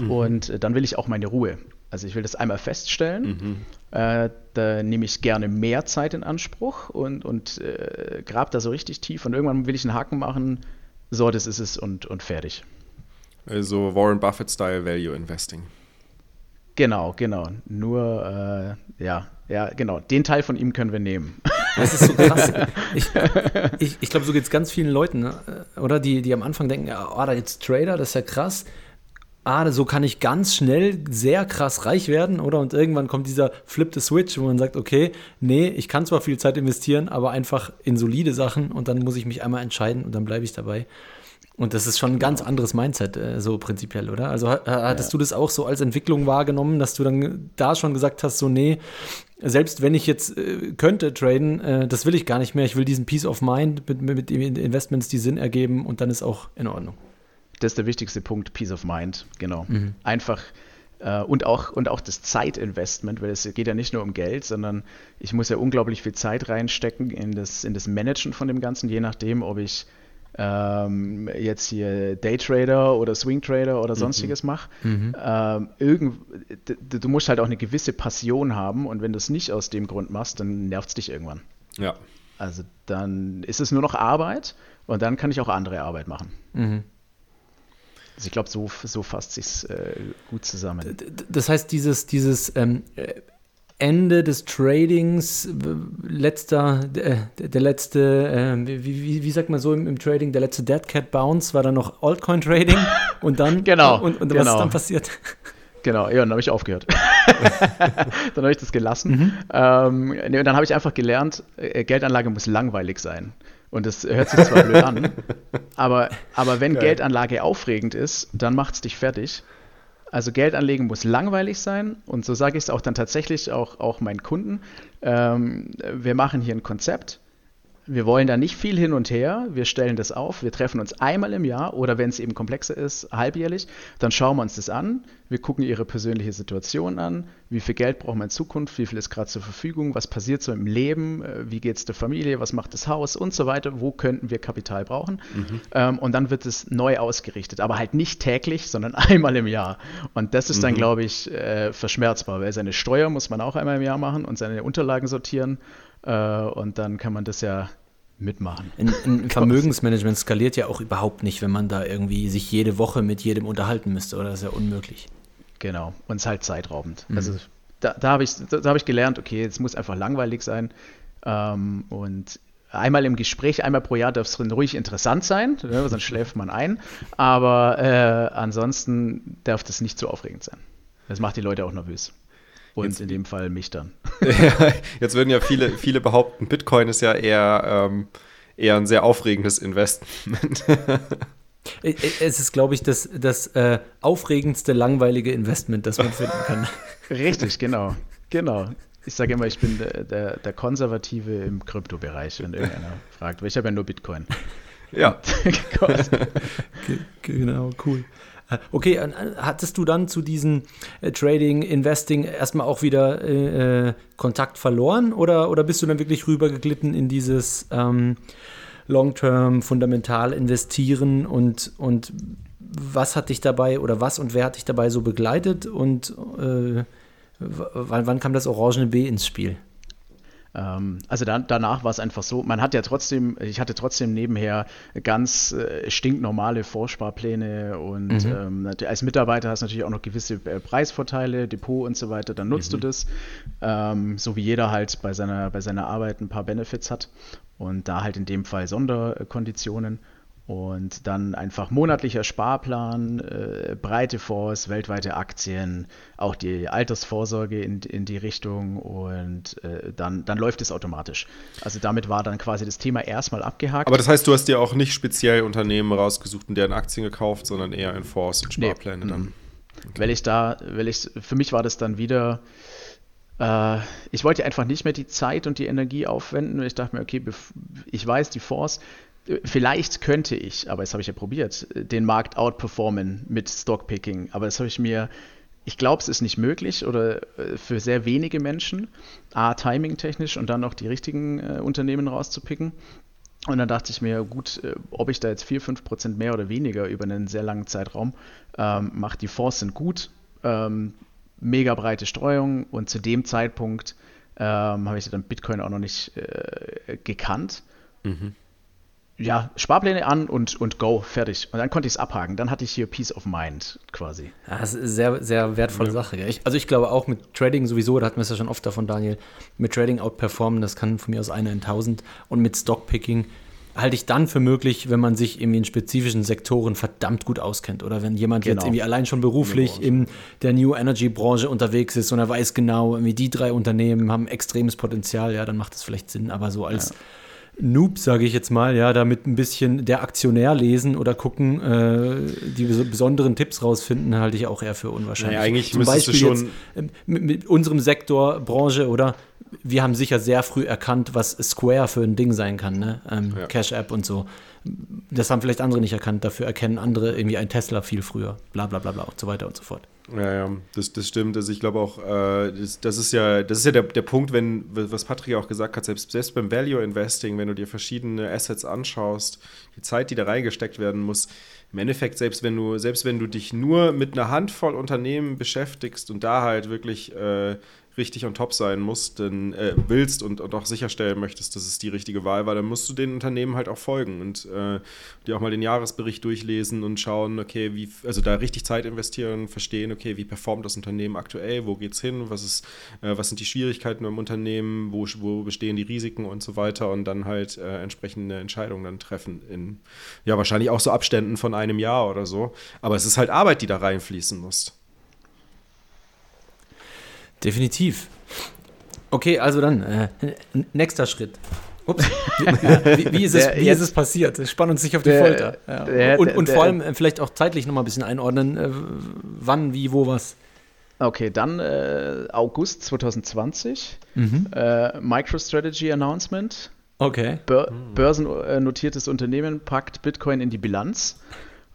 Mhm. Und äh, dann will ich auch meine Ruhe. Also ich will das einmal feststellen. Mhm. Äh, da nehme ich gerne mehr Zeit in Anspruch und, und äh, grab da so richtig tief. Und irgendwann will ich einen Haken machen. So, das ist es und, und fertig. Also Warren Buffett-Style Value Investing. Genau, genau. Nur, äh, ja, ja, genau. Den Teil von ihm können wir nehmen. Das ist so krass. [LAUGHS] Ich, ich, ich glaube, so geht es ganz vielen Leuten, ne? oder? Die, die am Anfang denken, ja, oh, da jetzt Trader, das ist ja krass. Ah, so kann ich ganz schnell sehr krass reich werden, oder? Und irgendwann kommt dieser Flip the Switch, wo man sagt, okay, nee, ich kann zwar viel Zeit investieren, aber einfach in solide Sachen und dann muss ich mich einmal entscheiden und dann bleibe ich dabei. Und das ist schon ein ganz anderes Mindset, äh, so prinzipiell, oder? Also hattest ja. du das auch so als Entwicklung wahrgenommen, dass du dann da schon gesagt hast, so, nee, selbst wenn ich jetzt äh, könnte traden, äh, das will ich gar nicht mehr. Ich will diesen Peace of Mind mit, mit Investments, die Sinn ergeben und dann ist auch in Ordnung. Das ist der wichtigste Punkt, Peace of Mind, genau. Mhm. Einfach äh, und, auch, und auch das Zeitinvestment, weil es geht ja nicht nur um Geld, sondern ich muss ja unglaublich viel Zeit reinstecken in das, in das Managen von dem Ganzen, je nachdem, ob ich ähm, jetzt hier Daytrader oder Swingtrader oder mhm. sonstiges mhm. mache. Mhm. Ähm, du musst halt auch eine gewisse Passion haben und wenn du es nicht aus dem Grund machst, dann nervt es dich irgendwann. Ja. Also dann ist es nur noch Arbeit und dann kann ich auch andere Arbeit machen. Mhm. Also ich glaube, so, so fasst sich äh, gut zusammen. Das heißt, dieses, dieses ähm, Ende des Tradings, letzter, der, der letzte, äh, wie, wie, wie, sagt man so im, im, Trading, der letzte Dead Cat Bounce war dann noch Altcoin Trading [LAUGHS] und dann, genau, und, und genau. was ist dann passiert? Genau, ja, dann habe ich aufgehört. [LAUGHS] dann habe ich das gelassen. Mhm. Ähm, nee, und dann habe ich einfach gelernt, äh, Geldanlage muss langweilig sein. Und das hört sich zwar blöd an, [LAUGHS] aber, aber wenn Geil. Geldanlage aufregend ist, dann macht es dich fertig. Also Geld anlegen muss langweilig sein und so sage ich es auch dann tatsächlich auch, auch meinen Kunden. Ähm, wir machen hier ein Konzept wir wollen da nicht viel hin und her. Wir stellen das auf. Wir treffen uns einmal im Jahr oder wenn es eben komplexer ist, halbjährlich. Dann schauen wir uns das an. Wir gucken ihre persönliche Situation an. Wie viel Geld brauchen wir in Zukunft? Wie viel ist gerade zur Verfügung? Was passiert so im Leben? Äh, wie geht es der Familie? Was macht das Haus? Und so weiter. Wo könnten wir Kapital brauchen? Mhm. Ähm, und dann wird es neu ausgerichtet. Aber halt nicht täglich, sondern [LAUGHS] einmal im Jahr. Und das ist dann, mhm. glaube ich, äh, verschmerzbar, weil seine Steuer muss man auch einmal im Jahr machen und seine Unterlagen sortieren. Äh, und dann kann man das ja mitmachen. Ein, ein [LAUGHS] Vermögensmanagement skaliert ja auch überhaupt nicht, wenn man da irgendwie sich jede Woche mit jedem unterhalten müsste, oder? Das ist ja unmöglich. Genau, und es ist halt zeitraubend. Mhm. Also da, da habe ich, da, da hab ich gelernt, okay, es muss einfach langweilig sein. Ähm, und einmal im Gespräch, einmal pro Jahr darf es ruhig interessant sein, ne, [LAUGHS] sonst schläft man ein. Aber äh, ansonsten darf das nicht zu aufregend sein. Das macht die Leute auch nervös. Und jetzt, in dem Fall mich dann. [LAUGHS] jetzt würden ja viele, viele behaupten, Bitcoin ist ja eher, ähm, eher ein sehr aufregendes Investment. es ist, glaube ich, das, das äh, aufregendste, langweilige Investment, das man finden kann. [LAUGHS] Richtig, genau. Genau. Ich sage immer, ich bin der, der, der Konservative im Kryptobereich, wenn irgendeiner fragt. Weil ich habe ja nur Bitcoin. Ja. [LAUGHS] genau, cool. Okay, hattest du dann zu diesem äh, Trading, Investing erstmal auch wieder äh, äh, Kontakt verloren oder, oder bist du dann wirklich rübergeglitten in dieses ähm, Long-Term, fundamental investieren und, und was hat dich dabei oder was und wer hat dich dabei so begleitet und äh, wann, wann kam das orangene B ins Spiel? Ähm, also dann, danach war es einfach so, man hat ja trotzdem, ich hatte trotzdem nebenher ganz äh, stinknormale Vorsparpläne und mhm. ähm, als Mitarbeiter hast du natürlich auch noch gewisse äh, Preisvorteile, Depot und so weiter, dann nutzt mhm. du das, ähm, so wie jeder halt bei seiner, bei seiner Arbeit ein paar Benefits hat und da halt in dem Fall Sonderkonditionen. Und dann einfach monatlicher Sparplan, äh, breite Fonds, weltweite Aktien, auch die Altersvorsorge in, in die Richtung und äh, dann, dann läuft es automatisch. Also damit war dann quasi das Thema erstmal abgehakt. Aber das heißt, du hast dir auch nicht speziell Unternehmen rausgesucht und deren Aktien gekauft, sondern eher in Fonds und Sparpläne nee, dann. Okay. Weil ich da, weil ich, für mich war das dann wieder, äh, ich wollte einfach nicht mehr die Zeit und die Energie aufwenden. Ich dachte mir, okay, ich weiß, die Fonds, vielleicht könnte ich, aber das habe ich ja probiert, den Markt outperformen mit Stockpicking. Aber das habe ich mir, ich glaube, es ist nicht möglich oder äh, für sehr wenige Menschen, A, timing-technisch und dann auch die richtigen äh, Unternehmen rauszupicken. Und dann dachte ich mir, gut, äh, ob ich da jetzt 4, 5 Prozent mehr oder weniger über einen sehr langen Zeitraum ähm, mache, die Fonds sind gut, ähm, mega breite Streuung und zu dem Zeitpunkt ähm, habe ich dann Bitcoin auch noch nicht äh, gekannt. Mhm. Ja, Sparpläne an und, und go, fertig. Und dann konnte ich es abhaken. Dann hatte ich hier Peace of Mind quasi. Ja, das ist eine sehr, sehr wertvolle ja. Sache. Ich, also ich glaube auch mit Trading sowieso, da hatten wir es ja schon oft davon, Daniel, mit Trading outperformen, das kann von mir aus einer in tausend. Und mit Stockpicking halte ich dann für möglich, wenn man sich irgendwie in spezifischen Sektoren verdammt gut auskennt oder wenn jemand genau. jetzt irgendwie allein schon beruflich in der New Energy Branche unterwegs ist und er weiß genau, irgendwie die drei Unternehmen haben extremes Potenzial, ja, dann macht das vielleicht Sinn, aber so als ja. Noob, sage ich jetzt mal, ja, damit ein bisschen der Aktionär lesen oder gucken, äh, die besonderen Tipps rausfinden, halte ich auch eher für unwahrscheinlich. Naja, eigentlich Zum Beispiel du schon jetzt, äh, mit, mit, unserem Sektor, Branche oder wir haben sicher sehr früh erkannt, was Square für ein Ding sein kann, ne? Ähm, ja. Cash App und so. Das haben vielleicht andere nicht erkannt, dafür erkennen andere irgendwie ein Tesla viel früher, bla bla bla bla und so weiter und so fort. Ja, ja, das, das stimmt. Also ich glaube auch, äh, das, das, ist ja, das ist ja der, der Punkt, wenn, was Patrick auch gesagt hat, selbst, selbst beim Value Investing, wenn du dir verschiedene Assets anschaust, die Zeit, die da reingesteckt werden muss, im Endeffekt, selbst wenn du, selbst wenn du dich nur mit einer Handvoll Unternehmen beschäftigst und da halt wirklich äh, richtig on top sein musst, denn, äh, willst und, und auch sicherstellen möchtest, dass es die richtige Wahl war, dann musst du den Unternehmen halt auch folgen und äh, dir auch mal den Jahresbericht durchlesen und schauen, okay, wie, also da richtig Zeit investieren, verstehen, okay, wie performt das Unternehmen aktuell, wo geht's hin, was ist, äh, was sind die Schwierigkeiten im Unternehmen, wo, wo bestehen die Risiken und so weiter und dann halt äh, entsprechende Entscheidungen dann treffen in, ja, wahrscheinlich auch so Abständen von einem Jahr oder so. Aber es ist halt Arbeit, die da reinfließen muss. Definitiv. Okay, also dann, äh, nächster Schritt. Ups. [LAUGHS] Wie, wie, ist es, wie ist es passiert? Spann uns nicht auf die der, Folter. Ja. Der, und, und der, vor allem äh, vielleicht auch zeitlich nochmal ein bisschen einordnen. Äh, wann, wie, wo, was. Okay, dann äh, August 2020. Mhm. Äh, MicroStrategy Announcement. Okay. Bör börsennotiertes Unternehmen packt Bitcoin in die Bilanz.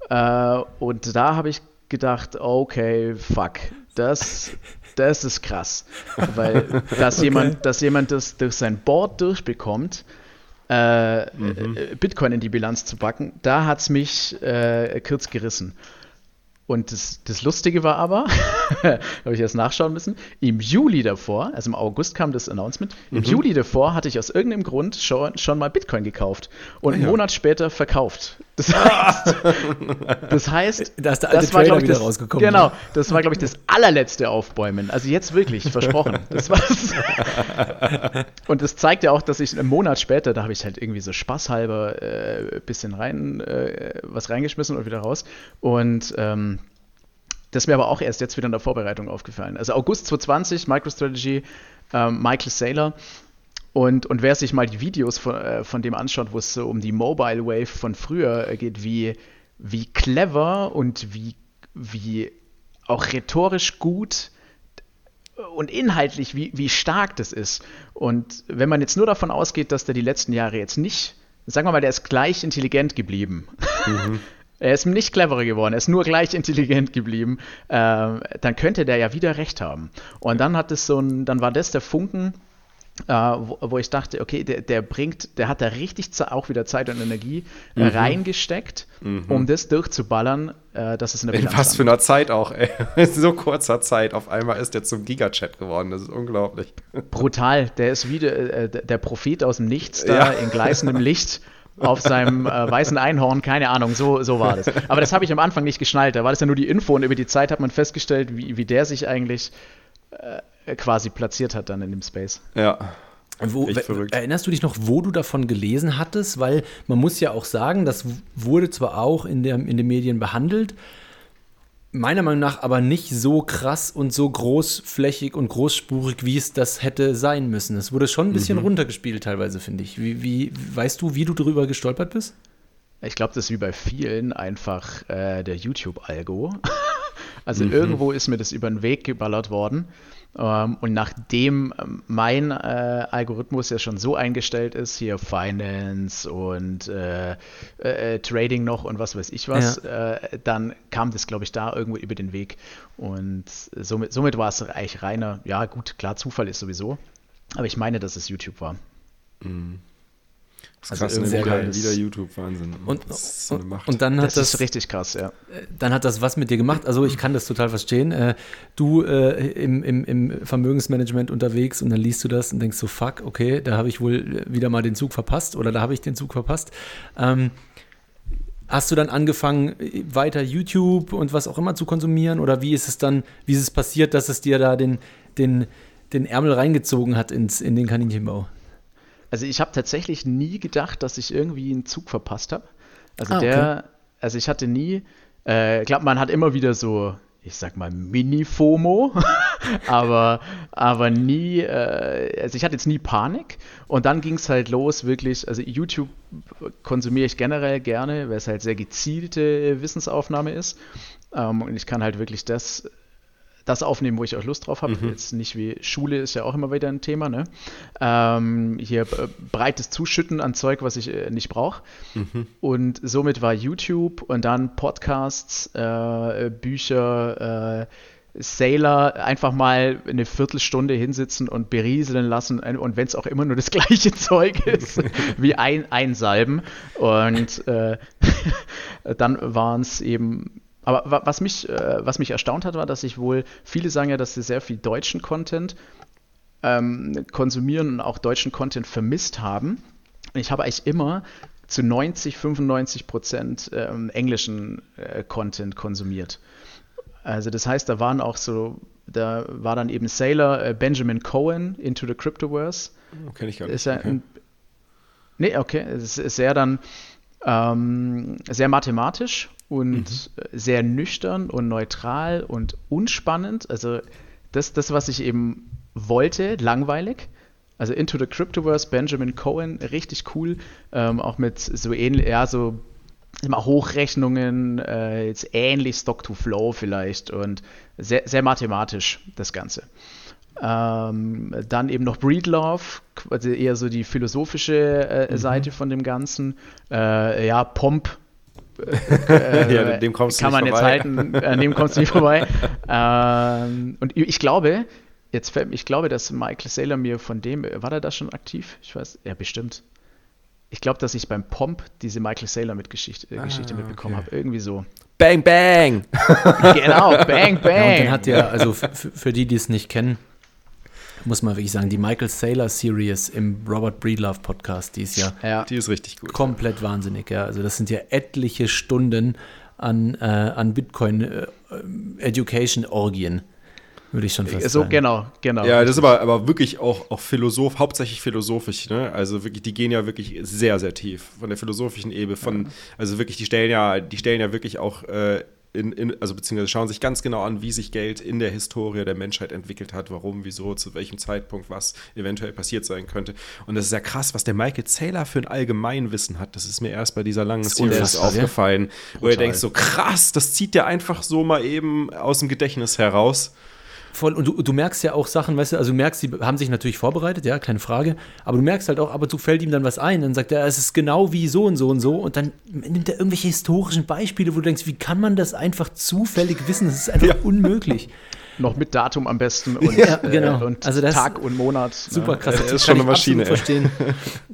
Äh, und da habe ich gedacht, okay, fuck, das das ist krass. Weil, dass [LAUGHS] okay. jemand, dass jemand das durch sein Board durchbekommt, äh, mhm. Äh, Bitcoin in die Bilanz zu packen, da hat es mich äh, kurz gerissen. Und das, das Lustige war aber, [LAUGHS] habe ich erst nachschauen müssen, im Juli davor, also im August kam das Announcement, im mhm. Juli davor hatte ich aus irgendeinem Grund schon, schon mal Bitcoin gekauft und ah, einen Monat später verkauft. Das heißt, das heißt, da ist der das war, ich, wieder das, rausgekommen. Genau, das war, glaube ich, das allerletzte Aufbäumen. Also jetzt wirklich, versprochen. [LAUGHS] Das war's. Und das zeigt ja auch, dass ich einen Monat später, da habe ich halt irgendwie so spaßhalber äh, bisschen rein, äh, was reingeschmissen und wieder raus. Und ähm, das ist mir aber auch erst jetzt wieder in der Vorbereitung aufgefallen. Also August 2020, MicroStrategy, ähm, Michael Saylor und, und wer sich mal die Videos von, äh, von dem anschaut, wo es so um die Mobile Wave von früher äh, geht, wie, wie clever und wie, wie auch rhetorisch gut und inhaltlich, wie, wie stark das ist. Und wenn man jetzt nur davon ausgeht, dass der die letzten Jahre jetzt nicht, sagen wir mal, der ist gleich intelligent geblieben. Mhm. [LAUGHS] er ist nicht cleverer geworden, er ist nur gleich intelligent geblieben, äh, dann könnte der ja wieder recht haben. Und dann hat es so ein, dann war das der Funken, äh, wo, wo, ich dachte, okay, der, der, bringt, der hat da richtig auch wieder Zeit und Energie äh, mhm. reingesteckt, mhm. um das durchzuballern, äh, dass es eine Bilanz In was für einer Zeit auch, ey. [LAUGHS] In so kurzer Zeit. Auf einmal ist der zum Gigachat geworden. Das ist unglaublich. Brutal. Der ist wie der, äh, der Prophet aus dem Nichts da ja. in gleißendem Licht auf seinem äh, weißen Einhorn, keine Ahnung, so, so war das. Aber das habe ich am Anfang nicht geschnallt. Da war das ja nur die Info und über die Zeit hat man festgestellt, wie, wie der sich eigentlich äh, quasi platziert hat dann in dem Space. Ja. Wo, erinnerst du dich noch, wo du davon gelesen hattest? Weil man muss ja auch sagen, das wurde zwar auch in, der, in den Medien behandelt, meiner Meinung nach aber nicht so krass und so großflächig und großspurig, wie es das hätte sein müssen. Es wurde schon ein bisschen mhm. runtergespielt teilweise, finde ich. Wie, wie, weißt du, wie du darüber gestolpert bist? Ich glaube, das ist wie bei vielen einfach äh, der YouTube-Algo. [LAUGHS] also mhm. irgendwo ist mir das über den Weg geballert worden. Ähm, und nachdem ähm, mein äh, Algorithmus ja schon so eingestellt ist, hier Finance und äh, äh, Trading noch und was weiß ich was, ja. Äh, dann kam das, glaube ich, da irgendwo über den Weg. Und somit, somit war es eigentlich reiner, ja gut, klar, Zufall ist sowieso. Aber ich meine, dass es YouTube war. Mhm. Das ist also krass, sehr geil. Wieder YouTube, Wahnsinn. Und, so und, dann hat das, das, ist richtig krass, ja. Äh, dann hat das was mit dir gemacht. Also ich kann das total verstehen. Äh, du äh, im, im, im Vermögensmanagement unterwegs und dann liest du das und denkst so, fuck, okay, da habe ich wohl wieder mal den Zug verpasst oder da habe ich den Zug verpasst. Ähm, hast du dann angefangen, weiter YouTube und was auch immer zu konsumieren? Oder wie ist es dann, wie ist es passiert, dass es dir da den, den, den Ärmel reingezogen hat ins, in den Kaninchenbau? Also ich habe tatsächlich nie gedacht, dass ich irgendwie einen Zug verpasst habe. Also ah, der, okay. also ich hatte nie, äh, ich glaube, man hat immer wieder so, ich sag mal, Mini-FOMO, [LAUGHS] aber, aber nie, äh, also ich hatte jetzt nie Panik. Und dann ging es halt los, wirklich, also YouTube konsumiere ich generell gerne, weil es halt sehr gezielte Wissensaufnahme ist. Ähm, und ich kann halt wirklich das das aufnehmen, wo ich auch Lust drauf habe. Mhm. Jetzt nicht wie Schule ist ja auch immer wieder ein Thema. Ne? Ähm, hier äh, breites Zuschütten an Zeug, was ich äh, nicht brauche. Mhm. Und somit war YouTube und dann Podcasts, äh, Bücher, äh, Sailor einfach mal eine Viertelstunde hinsitzen und berieseln lassen und wenn es auch immer nur das [LAUGHS] gleiche Zeug ist, [LAUGHS] wie ein, einsalben. Und äh, [LAUGHS] dann waren es eben aber was mich, äh, was mich erstaunt hat, war, dass ich wohl, viele sagen ja, dass sie sehr viel deutschen Content ähm, konsumieren und auch deutschen Content vermisst haben. Ich habe eigentlich immer zu 90, 95 Prozent ähm, englischen äh, Content konsumiert. Also das heißt, da waren auch so, da war dann eben Sailor äh, Benjamin Cohen Into the Cryptoverse. Oh, Kenne ich gar nicht. Ist ja okay. ein, nee, okay. Es ist sehr dann ähm, sehr mathematisch und mhm. sehr nüchtern und neutral und unspannend. Also das, das, was ich eben wollte, langweilig. Also Into the Cryptoverse, Benjamin Cohen, richtig cool. Ähm, auch mit so ähnlich, ja, so immer Hochrechnungen, äh, jetzt ähnlich Stock to Flow vielleicht und sehr, sehr mathematisch das Ganze. Ähm, dann eben noch Breedlove, also eher so die philosophische äh, mhm. Seite von dem Ganzen. Äh, ja, Pomp äh, [LAUGHS] ja, dem kommst kann man vorbei. jetzt halten, an dem kommst du nicht vorbei. [LAUGHS] ähm, und ich glaube, jetzt ich glaube, dass Michael Saylor mir von dem, war er da schon aktiv? Ich weiß, ja, bestimmt. Ich glaube, dass ich beim Pomp diese Michael Saylor mit Geschichte, äh, ah, Geschichte mitbekommen okay. habe. Irgendwie so. Bang, bang! [LAUGHS] genau, bang, bang! Ja, und dann hat ja, also für die, die es nicht kennen, muss man wirklich sagen, die Michael Saylor Series im Robert Breedlove Podcast, die ist ja, ja. die ist richtig gut. Komplett wahnsinnig, ja. Also das sind ja etliche Stunden an, äh, an Bitcoin äh, Education Orgien. Würde ich schon fast so, sagen. genau, genau. Ja, das ist aber, aber wirklich auch, auch Philosoph, hauptsächlich philosophisch, ne? Also wirklich, die gehen ja wirklich sehr, sehr tief von der philosophischen Ebene, von, ja. also wirklich, die stellen ja, die stellen ja wirklich auch äh, in, in, also beziehungsweise schauen sich ganz genau an, wie sich Geld in der Historie der Menschheit entwickelt hat, warum, wieso, zu welchem Zeitpunkt was eventuell passiert sein könnte. Und das ist ja krass, was der Michael Saylor für ein Allgemeinwissen hat. Das ist mir erst bei dieser langen Series aufgefallen, wo er denkt so krass, das zieht der einfach so mal eben aus dem Gedächtnis heraus. Voll, und du, du, merkst ja auch Sachen, weißt du, also du merkst, sie haben sich natürlich vorbereitet, ja, keine Frage, aber du merkst halt auch, ab und zu fällt ihm dann was ein, dann sagt er, es ist genau wie so und so und so und dann nimmt er irgendwelche historischen Beispiele, wo du denkst, wie kann man das einfach zufällig wissen? Das ist einfach ja. unmöglich. Noch mit Datum am besten [LAUGHS] und, ja, genau. Äh, und also Tag und Monat. Super krass. Das ist schon eine Maschine. Verstehen,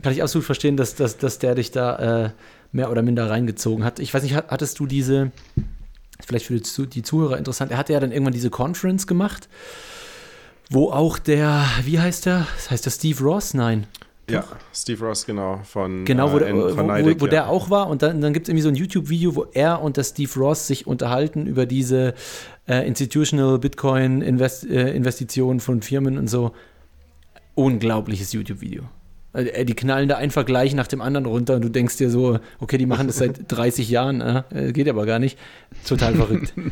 kann ich absolut verstehen, dass, dass, dass der dich da äh, mehr oder minder reingezogen hat. Ich weiß nicht, hattest du diese vielleicht für die Zuhörer interessant, er hatte ja dann irgendwann diese Conference gemacht, wo auch der, wie heißt der? Das heißt der Steve Ross? Nein. Ja, Steve Ross, genau, von Genau, wo, äh, der, von Neidig, wo, wo ja. der auch war. Und dann, dann gibt es irgendwie so ein YouTube-Video, wo er und der Steve Ross sich unterhalten über diese äh, Institutional Bitcoin-Investitionen -Invest äh, von Firmen und so. Unglaubliches YouTube-Video. Also, äh, die knallen da einfach gleich nach dem anderen runter und du denkst dir so, okay, die machen das seit [LAUGHS] 30 Jahren, äh, geht aber gar nicht. Total verrückt. [LAUGHS]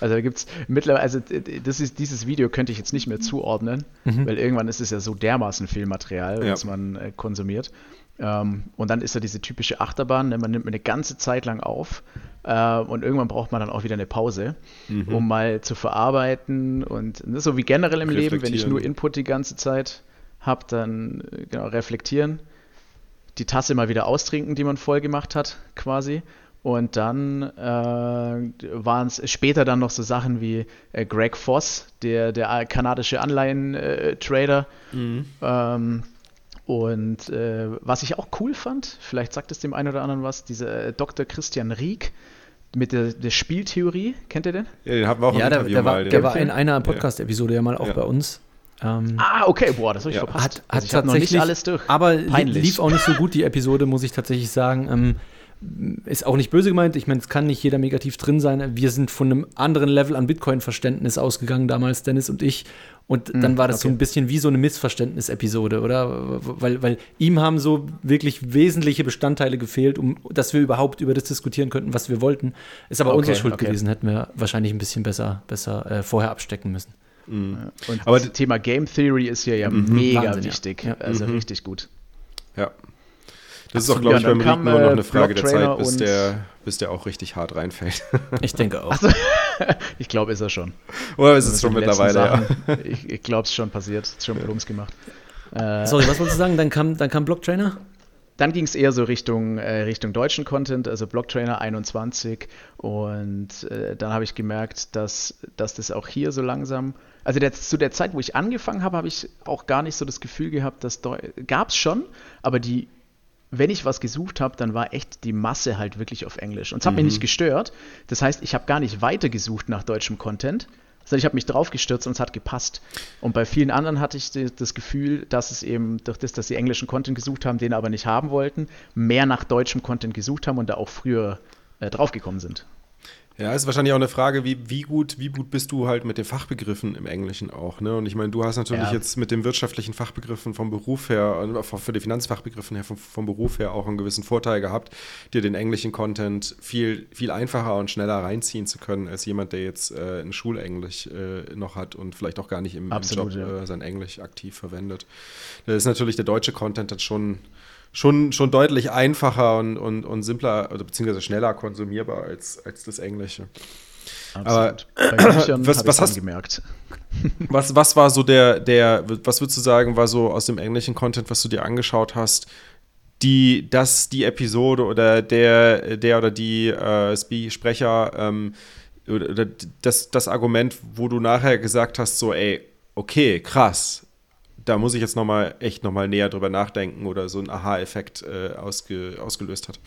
Also da gibt es mittlerweile, also das ist, dieses Video könnte ich jetzt nicht mehr zuordnen, mhm. weil irgendwann ist es ja so dermaßen viel Material, ja. was man äh, konsumiert. Ähm, und dann ist da diese typische Achterbahn, ne? man nimmt eine ganze Zeit lang auf äh, und irgendwann braucht man dann auch wieder eine Pause, mhm. um mal zu verarbeiten und ne, so wie generell im Leben, wenn ich nur Input die ganze Zeit habe, dann äh, genau reflektieren, die Tasse mal wieder austrinken, die man voll gemacht hat, quasi. Und dann äh, waren es später dann noch so Sachen wie äh, Greg Voss, der, der kanadische Anleihen-Trader, mhm. ähm, Und äh, was ich auch cool fand, vielleicht sagt es dem einen oder anderen was, dieser äh, Dr. Christian Rieck mit der, der, Spieltheorie, kennt ihr den? Ja, den haben wir auch ja, im der, Interview der mal. War, der war in einer Podcast-Episode ja mal auch ja. bei uns. Ähm, ah, okay, boah, das habe ich ja. verpasst. Hat, also hat tatsächlich, alles durch. Aber Peinlich. lief auch nicht so gut, die Episode, muss ich tatsächlich sagen. Ähm, ist auch nicht böse gemeint. Ich meine, es kann nicht jeder negativ drin sein. Wir sind von einem anderen Level an Bitcoin-Verständnis ausgegangen, damals Dennis und ich. Und dann mm, war das okay. so ein bisschen wie so eine Missverständnis-Episode, oder? Weil, weil ihm haben so wirklich wesentliche Bestandteile gefehlt, um dass wir überhaupt über das diskutieren könnten, was wir wollten. Ist aber okay, unsere Schuld okay. gewesen, hätten wir wahrscheinlich ein bisschen besser, besser äh, vorher abstecken müssen. Mhm. Und aber das Thema Game Theory ist hier ja mhm. mega Wahnsinn, wichtig. Ja. Also mhm. richtig gut. Ja. Das ist auch, glaube ich, beim Rick nur noch eine Frage der Zeit, bis der, bis der auch richtig hart reinfällt. [LAUGHS] Ich denke auch. So. [LAUGHS] ich glaube, ist er schon. Oder ist es schon mittlerweile, ja. Ich, ich glaube, es ist schon passiert. Ist schon Blums gemacht. Äh, Sorry, was wolltest du sagen? Dann kam, dann kam Blocktrainer? Dann ging es eher so Richtung, äh, Richtung deutschen Content, also Blocktrainer 21. Und äh, dann habe ich gemerkt, dass, dass das auch hier so langsam also der, zu der Zeit, wo ich angefangen habe, habe ich auch gar nicht so das Gefühl gehabt, dass gab es schon, aber die, wenn ich was gesucht habe, dann war echt die Masse halt wirklich auf Englisch. Und es hat mhm. mich nicht gestört. Das heißt, ich habe gar nicht weiter gesucht nach deutschem Content, sondern ich habe mich draufgestürzt und es hat gepasst. Und bei vielen anderen hatte ich das Gefühl, dass es eben durch das, dass sie englischen Content gesucht haben, den aber nicht haben wollten, mehr nach deutschem Content gesucht haben und da auch früher äh, draufgekommen sind. Ja, ist wahrscheinlich auch eine Frage, wie, wie, gut, wie gut bist du halt mit den Fachbegriffen im Englischen auch. Ne? Und ich meine, du hast natürlich ja. jetzt mit den wirtschaftlichen Fachbegriffen vom Beruf her, äh, für die Finanzfachbegriffen her vom, vom, Beruf her auch einen gewissen Vorteil gehabt, dir den englischen Content viel, viel einfacher und schneller reinziehen zu können, als jemand, der jetzt äh, ein Schulenglisch äh, noch hat und vielleicht auch gar nicht im, Absolut, im Job ja. äh, sein Englisch aktiv verwendet. Da ist natürlich der deutsche Content dann schon schon, schon deutlich einfacher und, und, und simpler, also beziehungsweise schneller konsumierbar als, als das Englische. Absolut. Aber [CLEARS THROAT] was, was hast gemerkt? [LAUGHS] [LAUGHS] Was, was war so der, der, was würdest du sagen, war so aus dem englischen Content, was du dir angeschaut hast, die, dass die Episode oder der, der oder die äh, Sprecher ähm, oder das, das Argument, wo du nachher gesagt hast, so, ey, okay, krass, da muss ich jetzt noch mal echt noch mal näher drüber nachdenken oder so ein Aha-Effekt äh, ausge, ausgelöst hat?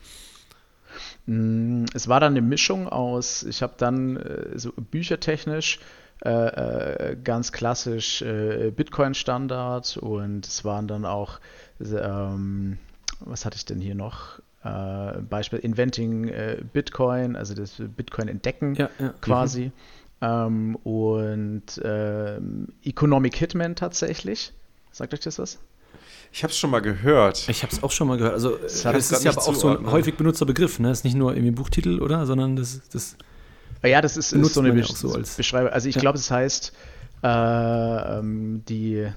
Mm, es war dann eine Mischung aus, ich habe dann äh, so büchertechnisch äh, äh ganz klassisch äh, Bitcoin-Standard und es waren dann auch, ähm, was hatte ich denn hier noch? Äh, Beispiel Inventing Bitcoin, also das Bitcoin entdecken ja, ja. quasi. Mhm. Ähm, und ähm, Economic Hitman tatsächlich. Sagt euch das was? Ich habe es schon mal gehört. Ich habe es auch schon mal gehört. Also das, das ist ja aber auch so ein häufig benutzter Begriff. Ne? Das ist nicht nur irgendwie Buchtitel, oder? Sondern das, das ja, das ist, ist so eine Be so als Beschreibung. Also ich ja. glaube, es heißt äh, ähm, die,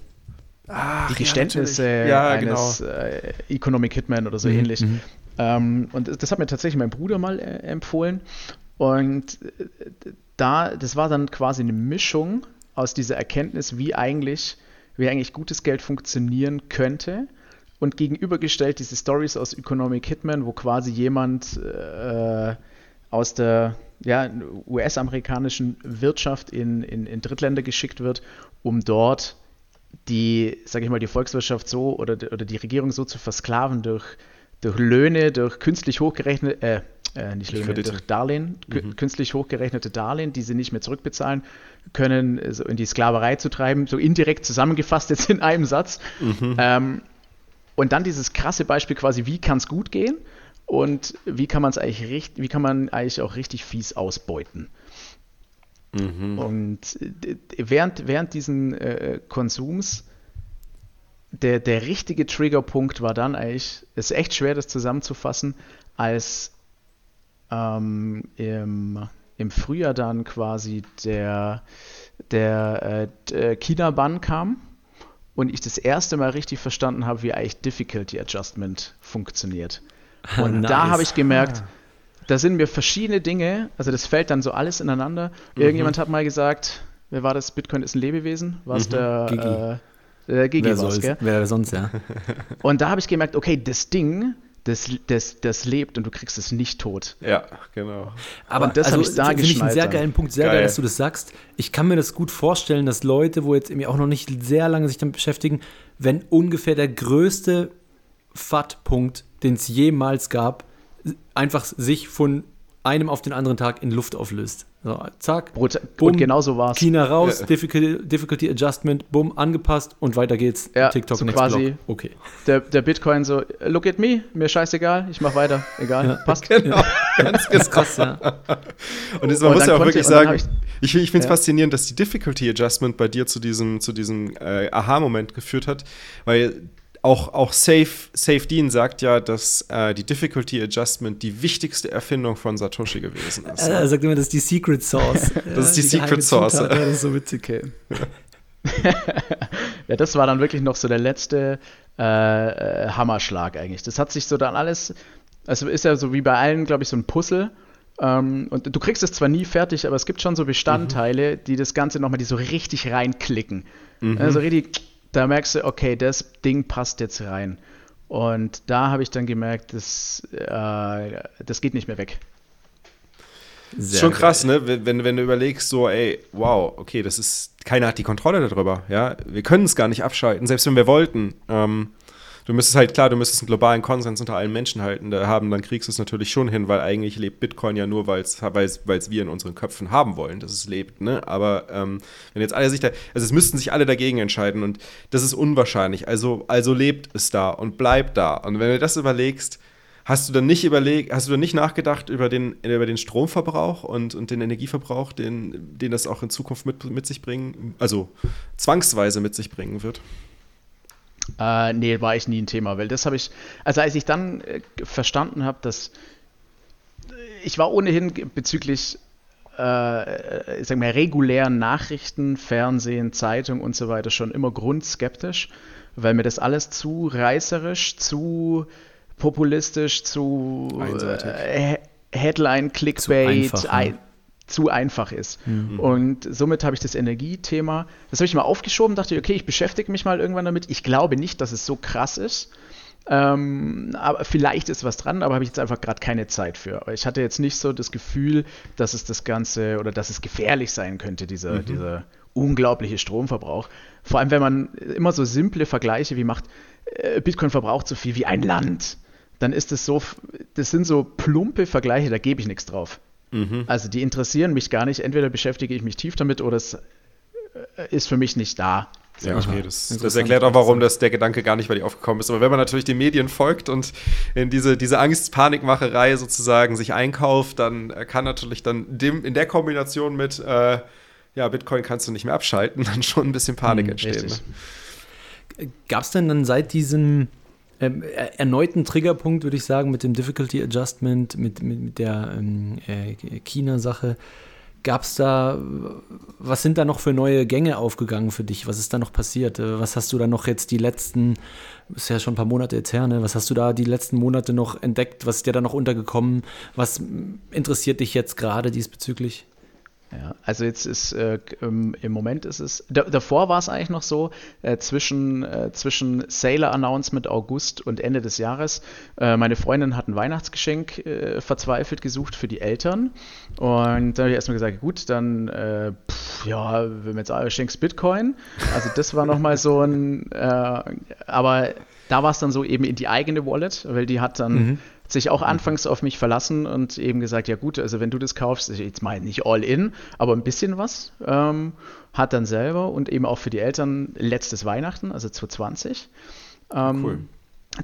Ach, die Geständnisse ja, ja, eines genau. äh, Economic Hitman oder so mhm. ähnlich. Mhm. Ähm, und das hat mir tatsächlich mein Bruder mal äh, empfohlen. Und äh, da, das war dann quasi eine Mischung aus dieser Erkenntnis, wie eigentlich wie eigentlich gutes Geld funktionieren könnte. Und gegenübergestellt diese Stories aus Economic Hitman, wo quasi jemand äh, aus der ja, US-amerikanischen Wirtschaft in, in, in Drittländer geschickt wird, um dort die, sage ich mal, die Volkswirtschaft so oder, oder die Regierung so zu versklaven durch, durch Löhne, durch künstlich hochgerechnete, äh, äh, nicht Löhne, durch Darlehen, mhm. künstlich hochgerechnete Darlehen, die sie nicht mehr zurückbezahlen können, so in die Sklaverei zu treiben, so indirekt zusammengefasst jetzt in einem Satz. Mhm. Ähm, und dann dieses krasse Beispiel quasi, wie kann es gut gehen und wie kann man es eigentlich richtig, wie kann man eigentlich auch richtig fies ausbeuten. Mhm. Und äh, während, während diesen äh, Konsums der, der richtige Triggerpunkt war dann eigentlich, es ist echt schwer, das zusammenzufassen, als ähm, im, im Frühjahr dann quasi der, der äh, China-Bann kam und ich das erste Mal richtig verstanden habe, wie eigentlich Difficulty Adjustment funktioniert. [LAUGHS] Und nice. da habe ich gemerkt, ah. da sind mir verschiedene Dinge, also das fällt dann so alles ineinander. Mhm. Irgendjemand hat mal gesagt, wer war das? Bitcoin ist ein Lebewesen? War es mhm. der Gigi? Äh, der Gigi wer, gell? wer sonst, ja. Und da habe ich gemerkt, okay, das Ding das, das, das lebt und du kriegst es nicht tot. Ja, genau. Aber und das also, habe ich da finde ich einen sehr geilen Punkt, sehr geil. geil, dass du das sagst. Ich kann mir das gut vorstellen, dass Leute, wo jetzt irgendwie auch noch nicht sehr lange sich damit beschäftigen, wenn ungefähr der größte FAT-Punkt, den es jemals gab, einfach sich von einem auf den anderen Tag in Luft auflöst. So, zack, Brut bumm, und genau so war's. China raus, ja. Difficulty, Difficulty, Adjustment, bumm, angepasst und weiter geht's. Ja, TikTok so quasi. Block. Okay. Der, der Bitcoin so, look at me, mir scheißegal, ich mach weiter, egal, ja. passt. Genau, ja. ganz genau. krass, ja. Und das, man und muss ja auch wirklich sagen, ich, ich, ich finde es faszinierend, dass die Difficulty Adjustment bei dir zu diesem, zu diesem äh, Aha-Moment geführt hat, weil auch, auch Safe, Safe Dean sagt ja, dass äh, die Difficulty Adjustment die wichtigste Erfindung von Satoshi gewesen ist. Er sagt immer, das ist die Secret Source. [LAUGHS] das ist die, die Secret Source. Zutat, ja, das ist so witzig. Okay. [LAUGHS] ja, das war dann wirklich noch so der letzte äh, äh, Hammerschlag eigentlich. Das hat sich so dann alles, also ist ja so wie bei allen, glaube ich, so ein Puzzle. Ähm, und du kriegst es zwar nie fertig, aber es gibt schon so Bestandteile, mhm. die das Ganze nochmal, die so richtig reinklicken. Mhm. Also richtig da merkst du, okay, das Ding passt jetzt rein. Und da habe ich dann gemerkt, das, äh, das geht nicht mehr weg. Sehr schon krass, ne? Wenn, wenn du überlegst, so, ey, wow, okay, das ist, keiner hat die Kontrolle darüber, ja. Wir können es gar nicht abschalten, selbst wenn wir wollten. Ähm, du müsstest halt, klar, du müsstest einen globalen Konsens unter allen Menschen halten, da haben, dann kriegst du es natürlich schon hin, weil eigentlich lebt Bitcoin ja nur, weil es wir in unseren Köpfen haben wollen, dass es lebt, ne? Aber ähm, wenn jetzt alle sich da, also es müssten sich alle dagegen entscheiden und das ist unwahrscheinlich, also, also lebt es da und bleibt da. Und wenn du das überlegst, Hast du dann nicht überlegt, hast du dann nicht nachgedacht über den, über den Stromverbrauch und, und den Energieverbrauch, den, den das auch in Zukunft mit, mit sich bringen, also zwangsweise mit sich bringen wird? Äh, nee, war ich nie ein Thema, weil das habe ich, also als ich dann äh, verstanden habe, dass ich war ohnehin bezüglich äh, ich sag mal, regulären Nachrichten, Fernsehen, Zeitung und so weiter schon immer grundskeptisch, weil mir das alles zu reißerisch, zu populistisch, zu äh, Headline, Clickbait, zu einfach, ne? Zu einfach ist. Mhm. Und somit habe ich das Energiethema, das habe ich mal aufgeschoben, dachte, okay, ich beschäftige mich mal irgendwann damit. Ich glaube nicht, dass es so krass ist. Ähm, aber vielleicht ist was dran, aber habe ich jetzt einfach gerade keine Zeit für. Ich hatte jetzt nicht so das Gefühl, dass es das Ganze oder dass es gefährlich sein könnte, dieser, mhm. dieser unglaubliche Stromverbrauch. Vor allem, wenn man immer so simple Vergleiche wie macht, äh, Bitcoin verbraucht so viel wie ein Land, dann ist es so, das sind so plumpe Vergleiche, da gebe ich nichts drauf. Mhm. Also die interessieren mich gar nicht. Entweder beschäftige ich mich tief damit oder es äh, ist für mich nicht da. Ja, okay, das, das, erklärt auch, warum das der Gedanke gar nicht bei dir aufgekommen ist. Aber wenn man natürlich den Medien folgt und in diese, diese Angst-Panikmacherei sozusagen sich einkauft, dann kann natürlich dann dem, in der Kombination mit äh, ja, Bitcoin kannst du nicht mehr abschalten, [LAUGHS] dann schon ein bisschen Panik hm, entstehen. Ne? Gab es denn dann seit diesem ähm, erneuten Triggerpunkt, würde ich sagen, mit dem Difficulty Adjustment, mit, mit, mit der ähm, äh, China-Sache. Gab es da, was sind da noch für neue Gänge aufgegangen für dich? Was ist da noch passiert? Äh, was hast du da noch jetzt die letzten, ist ja schon ein paar Monate jetzt her, ne? Was hast du da die letzten Monate noch entdeckt? Was ist dir da noch untergekommen? Was interessiert dich jetzt gerade diesbezüglich? Ja, also jetzt ist äh, im, Moment ist es, davor war es eigentlich noch so, äh, zwischen, äh, zwischen Sailor Announcement August und Ende des Jahres, äh, meine Freundin hat ein Weihnachtsgeschenk äh, verzweifelt gesucht für die Eltern. Und da habe ich erstmal gesagt, gut, dann, äh, pff, ja, wenn jetzt schenkst Bitcoin, also das war nochmal so ein, aber da war es dann so eben in die eigene Wallet, weil die hat dann mhm sich auch anfangs auf mich verlassen und eben gesagt, ja gut, also wenn du das kaufst, jetzt mal nicht all in, aber ein bisschen was, ähm, hat dann selber und eben auch für die Eltern letztes Weihnachten, also 2020. Ähm, cool.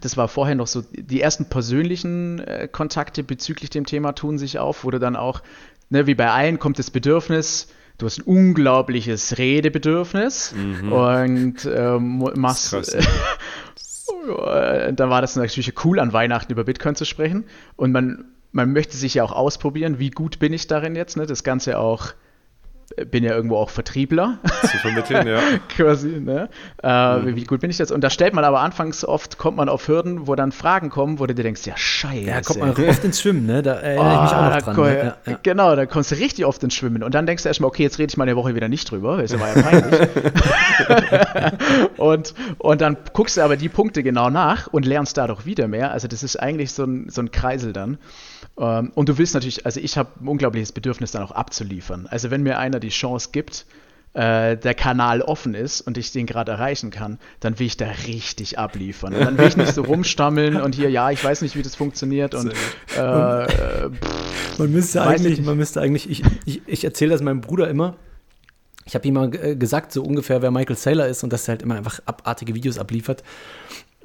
Das war vorher noch so, die ersten persönlichen äh, Kontakte bezüglich dem Thema tun sich auf, wurde dann auch, ne, wie bei allen kommt das Bedürfnis, du hast ein unglaubliches Redebedürfnis mhm. und ähm, machst, krass, da war das natürlich cool, an Weihnachten über Bitcoin zu sprechen. Und man, man möchte sich ja auch ausprobieren, wie gut bin ich darin jetzt, ne? das Ganze auch bin ja irgendwo auch Vertriebler. Zu vermitteln, ja. [LAUGHS] Quasi, ne? Äh, mhm. Wie gut bin ich jetzt? Und da stellt man aber anfangs oft, kommt man auf Hürden, wo dann Fragen kommen, wo du dir denkst, ja, scheiße. Ja, kommt man oft ins Schwimmen, ne? Da erinnere ich mich auch noch oh, dran. Ne? Ja, ja. Genau, da kommst du richtig oft ins Schwimmen. Und dann denkst du erstmal, okay, jetzt rede ich mal eine Woche wieder nicht drüber, das war ja peinlich. [LAUGHS] und, und dann guckst du aber die Punkte genau nach und lernst dadurch wieder mehr. Also das ist eigentlich so ein, so ein Kreisel dann. Ähm, und du willst natürlich, also ich habe ein unglaubliches Bedürfnis dann auch abzuliefern. Also wenn mir einer die Chance gibt, äh, der Kanal offen ist und ich den gerade erreichen kann, dann will ich da richtig abliefern. Und dann will ich nicht so rumstammeln und hier, ja, ich weiß nicht, wie das funktioniert und äh, pff, man müsste eigentlich, man müsste eigentlich, ich, ich, ich erzähle das meinem Bruder immer. Ich habe ihm mal äh, gesagt, so ungefähr, wer Michael Saylor ist und dass er halt immer einfach abartige Videos abliefert.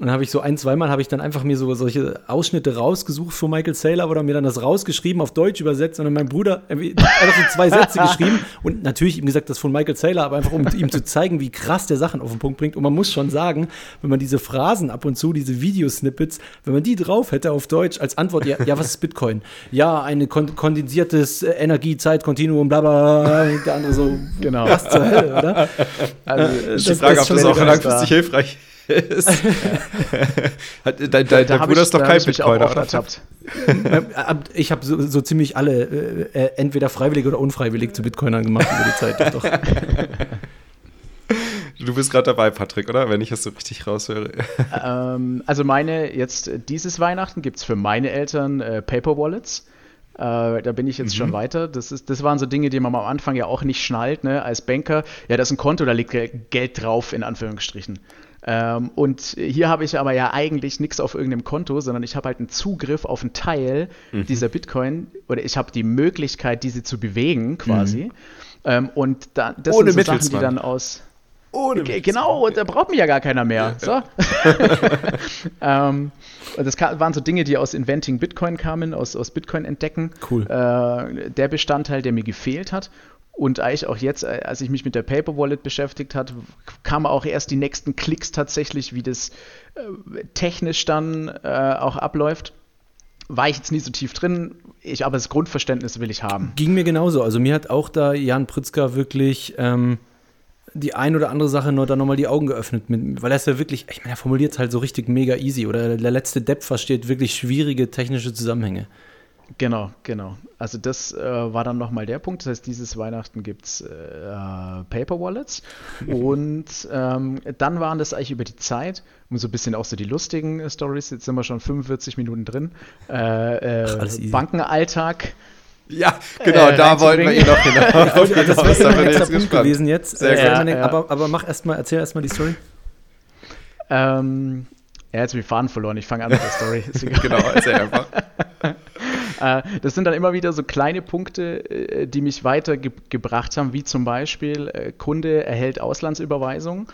Und dann habe ich so ein, zweimal habe ich dann einfach mir so solche Ausschnitte rausgesucht von Michael Saylor oder mir dann das rausgeschrieben, auf Deutsch übersetzt und dann mein Bruder einfach so zwei Sätze [LAUGHS] geschrieben und natürlich ihm gesagt, das von Michael Saylor, aber einfach um ihm zu zeigen, wie krass der Sachen auf den Punkt bringt. Und man muss schon sagen, wenn man diese Phrasen ab und zu, diese Videosnippets, wenn man die drauf hätte auf Deutsch als Antwort, ja, ja was ist Bitcoin? Ja, ein kon kondensiertes Energiezeitkontinuum, bla bla, der andere so, genau. was zur Hölle, oder? Also, das, die Frage, ob das auch langfristig hilfreich ist. [LAUGHS] dein, dein, dein, dein Bruder ist doch kein Bitcoiner, oder? ich habe so, so, ziemlich alle äh, äh, entweder freiwillig oder unfreiwillig zu Bitcoinern gemacht über die Zeit. Doch. [LAUGHS] Du bist gerade dabei, Patrick, oder? Wenn ich das so richtig raushöre. Ähm, also meine, jetzt dieses Weihnachten gibt es für meine Eltern äh, Paper Wallets. Äh, da bin ich jetzt mhm. schon weiter. Das, ist, das waren so Dinge, die man am Anfang ja auch nicht schnallt, ne? als Banker. Ja, das ist ein Konto, da liegt Geld drauf, in Anführungsstrichen. Ähm, und hier habe ich aber ja eigentlich nichts auf irgendeinem Konto, sondern ich habe halt einen Zugriff auf einen Teil mhm. dieser Bitcoin oder ich habe die Möglichkeit, diese zu bewegen quasi. Mhm. Ähm, und da, das Ohne sind so Sachen, die dann aus. Ohne genau, da braucht mich ja gar keiner mehr. Ja. So. [LAUGHS] ähm, das waren so Dinge, die aus Inventing Bitcoin kamen, aus, aus Bitcoin entdecken. Cool. Äh, der Bestandteil, der mir gefehlt hat. Und eigentlich auch jetzt, äh, als ich mich mit der Paper Wallet beschäftigt hat, kamen auch erst die nächsten Klicks tatsächlich, wie das äh, technisch dann äh, auch abläuft. War ich jetzt nie so tief drin, ich, aber das Grundverständnis will ich haben. Ging mir genauso. Also mir hat auch da Jan Pritzker wirklich ähm, die ein oder andere Sache nur dann nochmal die Augen geöffnet, mit, weil er ist ja wirklich, ich meine, er formuliert es halt so richtig mega easy oder der letzte Depp versteht wirklich schwierige technische Zusammenhänge. Genau, genau. Also das äh, war dann nochmal der Punkt. Das heißt, dieses Weihnachten gibt es äh, Paper Wallets. [LAUGHS] Und ähm, dann waren das eigentlich über die Zeit, um so ein bisschen auch so die lustigen äh, Stories, jetzt sind wir schon 45 Minuten drin, äh, Ach, äh, Bankenalltag. Ja, genau, äh, da wollten wir eh noch hinaus. [LAUGHS] [LAUGHS] das wäre ein extra Punkt gewesen jetzt. Sehr äh, ja, aber, aber mach erst mal, erzähl erstmal die Story. Ähm, ja, jetzt habe ich Faden verloren. Ich fange an mit der Story. genau, erzähl einfach. Äh, das sind dann immer wieder so kleine Punkte, äh, die mich weitergebracht haben, wie zum Beispiel, äh, Kunde erhält Auslandsüberweisung.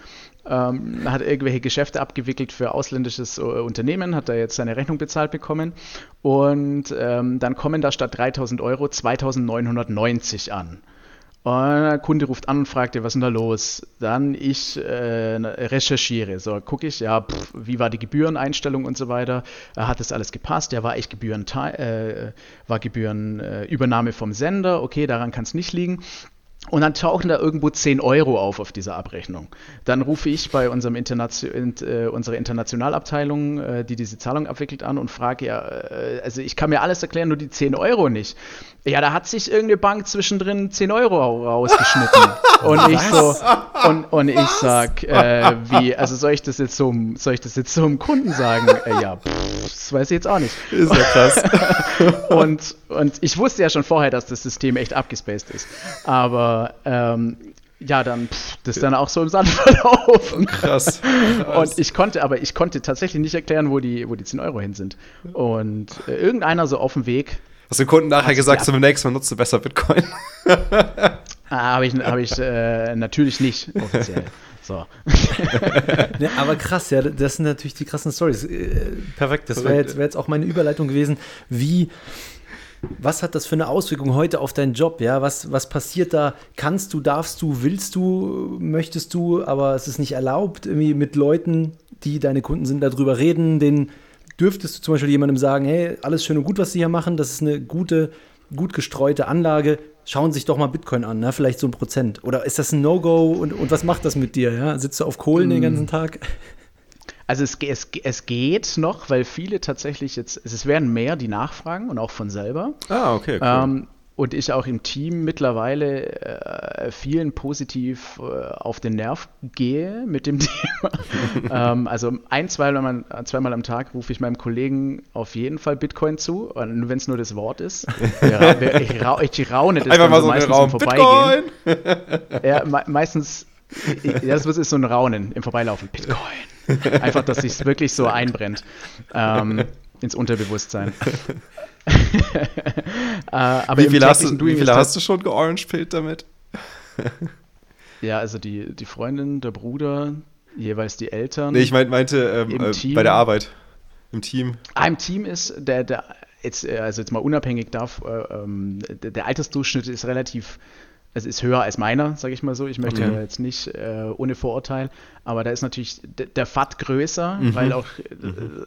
Ähm, hat irgendwelche Geschäfte abgewickelt für ausländisches Unternehmen, hat da jetzt seine Rechnung bezahlt bekommen und ähm, dann kommen da statt 3000 Euro 2990 an. Und der Kunde ruft an und fragt, was ist denn da los? Dann ich äh, recherchiere. So, gucke ich, ja, pff, wie war die Gebühreneinstellung und so weiter. Hat das alles gepasst? Ja, war ich Gebühren, äh, war Gebührenübernahme vom Sender? Okay, daran kann es nicht liegen. Und dann tauchen da irgendwo 10 Euro auf auf dieser Abrechnung. Dann rufe ich bei unserem Internation, äh, unserer Internationalabteilung, äh, die diese Zahlung abwickelt, an und frage ja, äh, also ich kann mir alles erklären, nur die 10 Euro nicht. Ja, da hat sich irgendeine Bank zwischendrin 10 Euro rausgeschnitten. [LAUGHS] und ich so, und, und ich sag, äh, wie, also soll ich das jetzt so, soll ich das jetzt so einem Kunden sagen? Äh, ja, pff, das weiß ich jetzt auch nicht. Ist ja krass. [LAUGHS] und, und ich wusste ja schon vorher, dass das System echt abgespaced ist. Aber ähm, ja, dann pff, das ist dann auch so im Sand [LAUGHS] verlaufen. Krass, krass, Und ich konnte, aber ich konnte tatsächlich nicht erklären, wo die, wo die 10 Euro hin sind. Und äh, irgendeiner so auf dem Weg. Hast du den Kunden nachher gesagt, zum nächsten Mal nutzt du besser Bitcoin? [LAUGHS] ah, habe ich, hab ich äh, natürlich nicht offiziell. So. ja, [LAUGHS] aber krass, ja, das sind natürlich die krassen Stories. Äh, perfekt, das wäre jetzt, wär jetzt auch meine Überleitung gewesen. Wie, was hat das für eine Auswirkung heute auf deinen Job? Ja, was, was passiert da? Kannst du, darfst du, willst du, möchtest du, aber es ist nicht erlaubt, irgendwie mit Leuten, die deine Kunden sind, darüber reden, den dürftest du zum Beispiel jemandem sagen, hey, alles schön und gut, was sie hier machen, das ist eine gute, gut gestreute Anlage, schauen sich doch mal Bitcoin an, ne? vielleicht so ein Prozent. Oder ist das ein No-Go und, und was macht das mit dir? Ja? Sitzt du auf Kohlen mm. den ganzen Tag? Also es, es, es geht noch, weil viele tatsächlich jetzt, es werden mehr die nachfragen und auch von selber. Ah, okay. Cool. Ähm, und ich auch im Team mittlerweile äh, vielen positiv äh, auf den Nerv gehe mit dem [LAUGHS] Thema. ähm, also ein, zweimal, zweimal am Tag rufe ich meinem Kollegen auf jeden Fall Bitcoin zu, wenn es nur das Wort ist. [LAUGHS] ich, ra ich raune das Einfach mal so meistens Raum. im Vorbeigehen. Bitcoin! ja, me meistens, ja, das ist so ein Raunen im Vorbeilaufen. Bitcoin! Einfach, dass sich wirklich so einbrennt ähm, ins Unterbewusstsein. [LAUGHS] äh, aber wie, viel hast, du, wie viele hast du schon georangepillt damit? ja, also die, die Freundin, der Bruder, jeweils die Eltern. Nee, ich meinte, meinte ähm, äh, bei der Arbeit, im Team. Ah, im Team ist der, der jetzt, äh, also jetzt mal unabhängig davon, äh, ähm, der, der Altersdurchschnitt ist relativ es ist höher als meiner, sage ich mal so. Ich möchte okay. jetzt nicht äh, ohne Vorurteil, aber da ist natürlich der FAT größer, mhm. weil auch äh, mhm.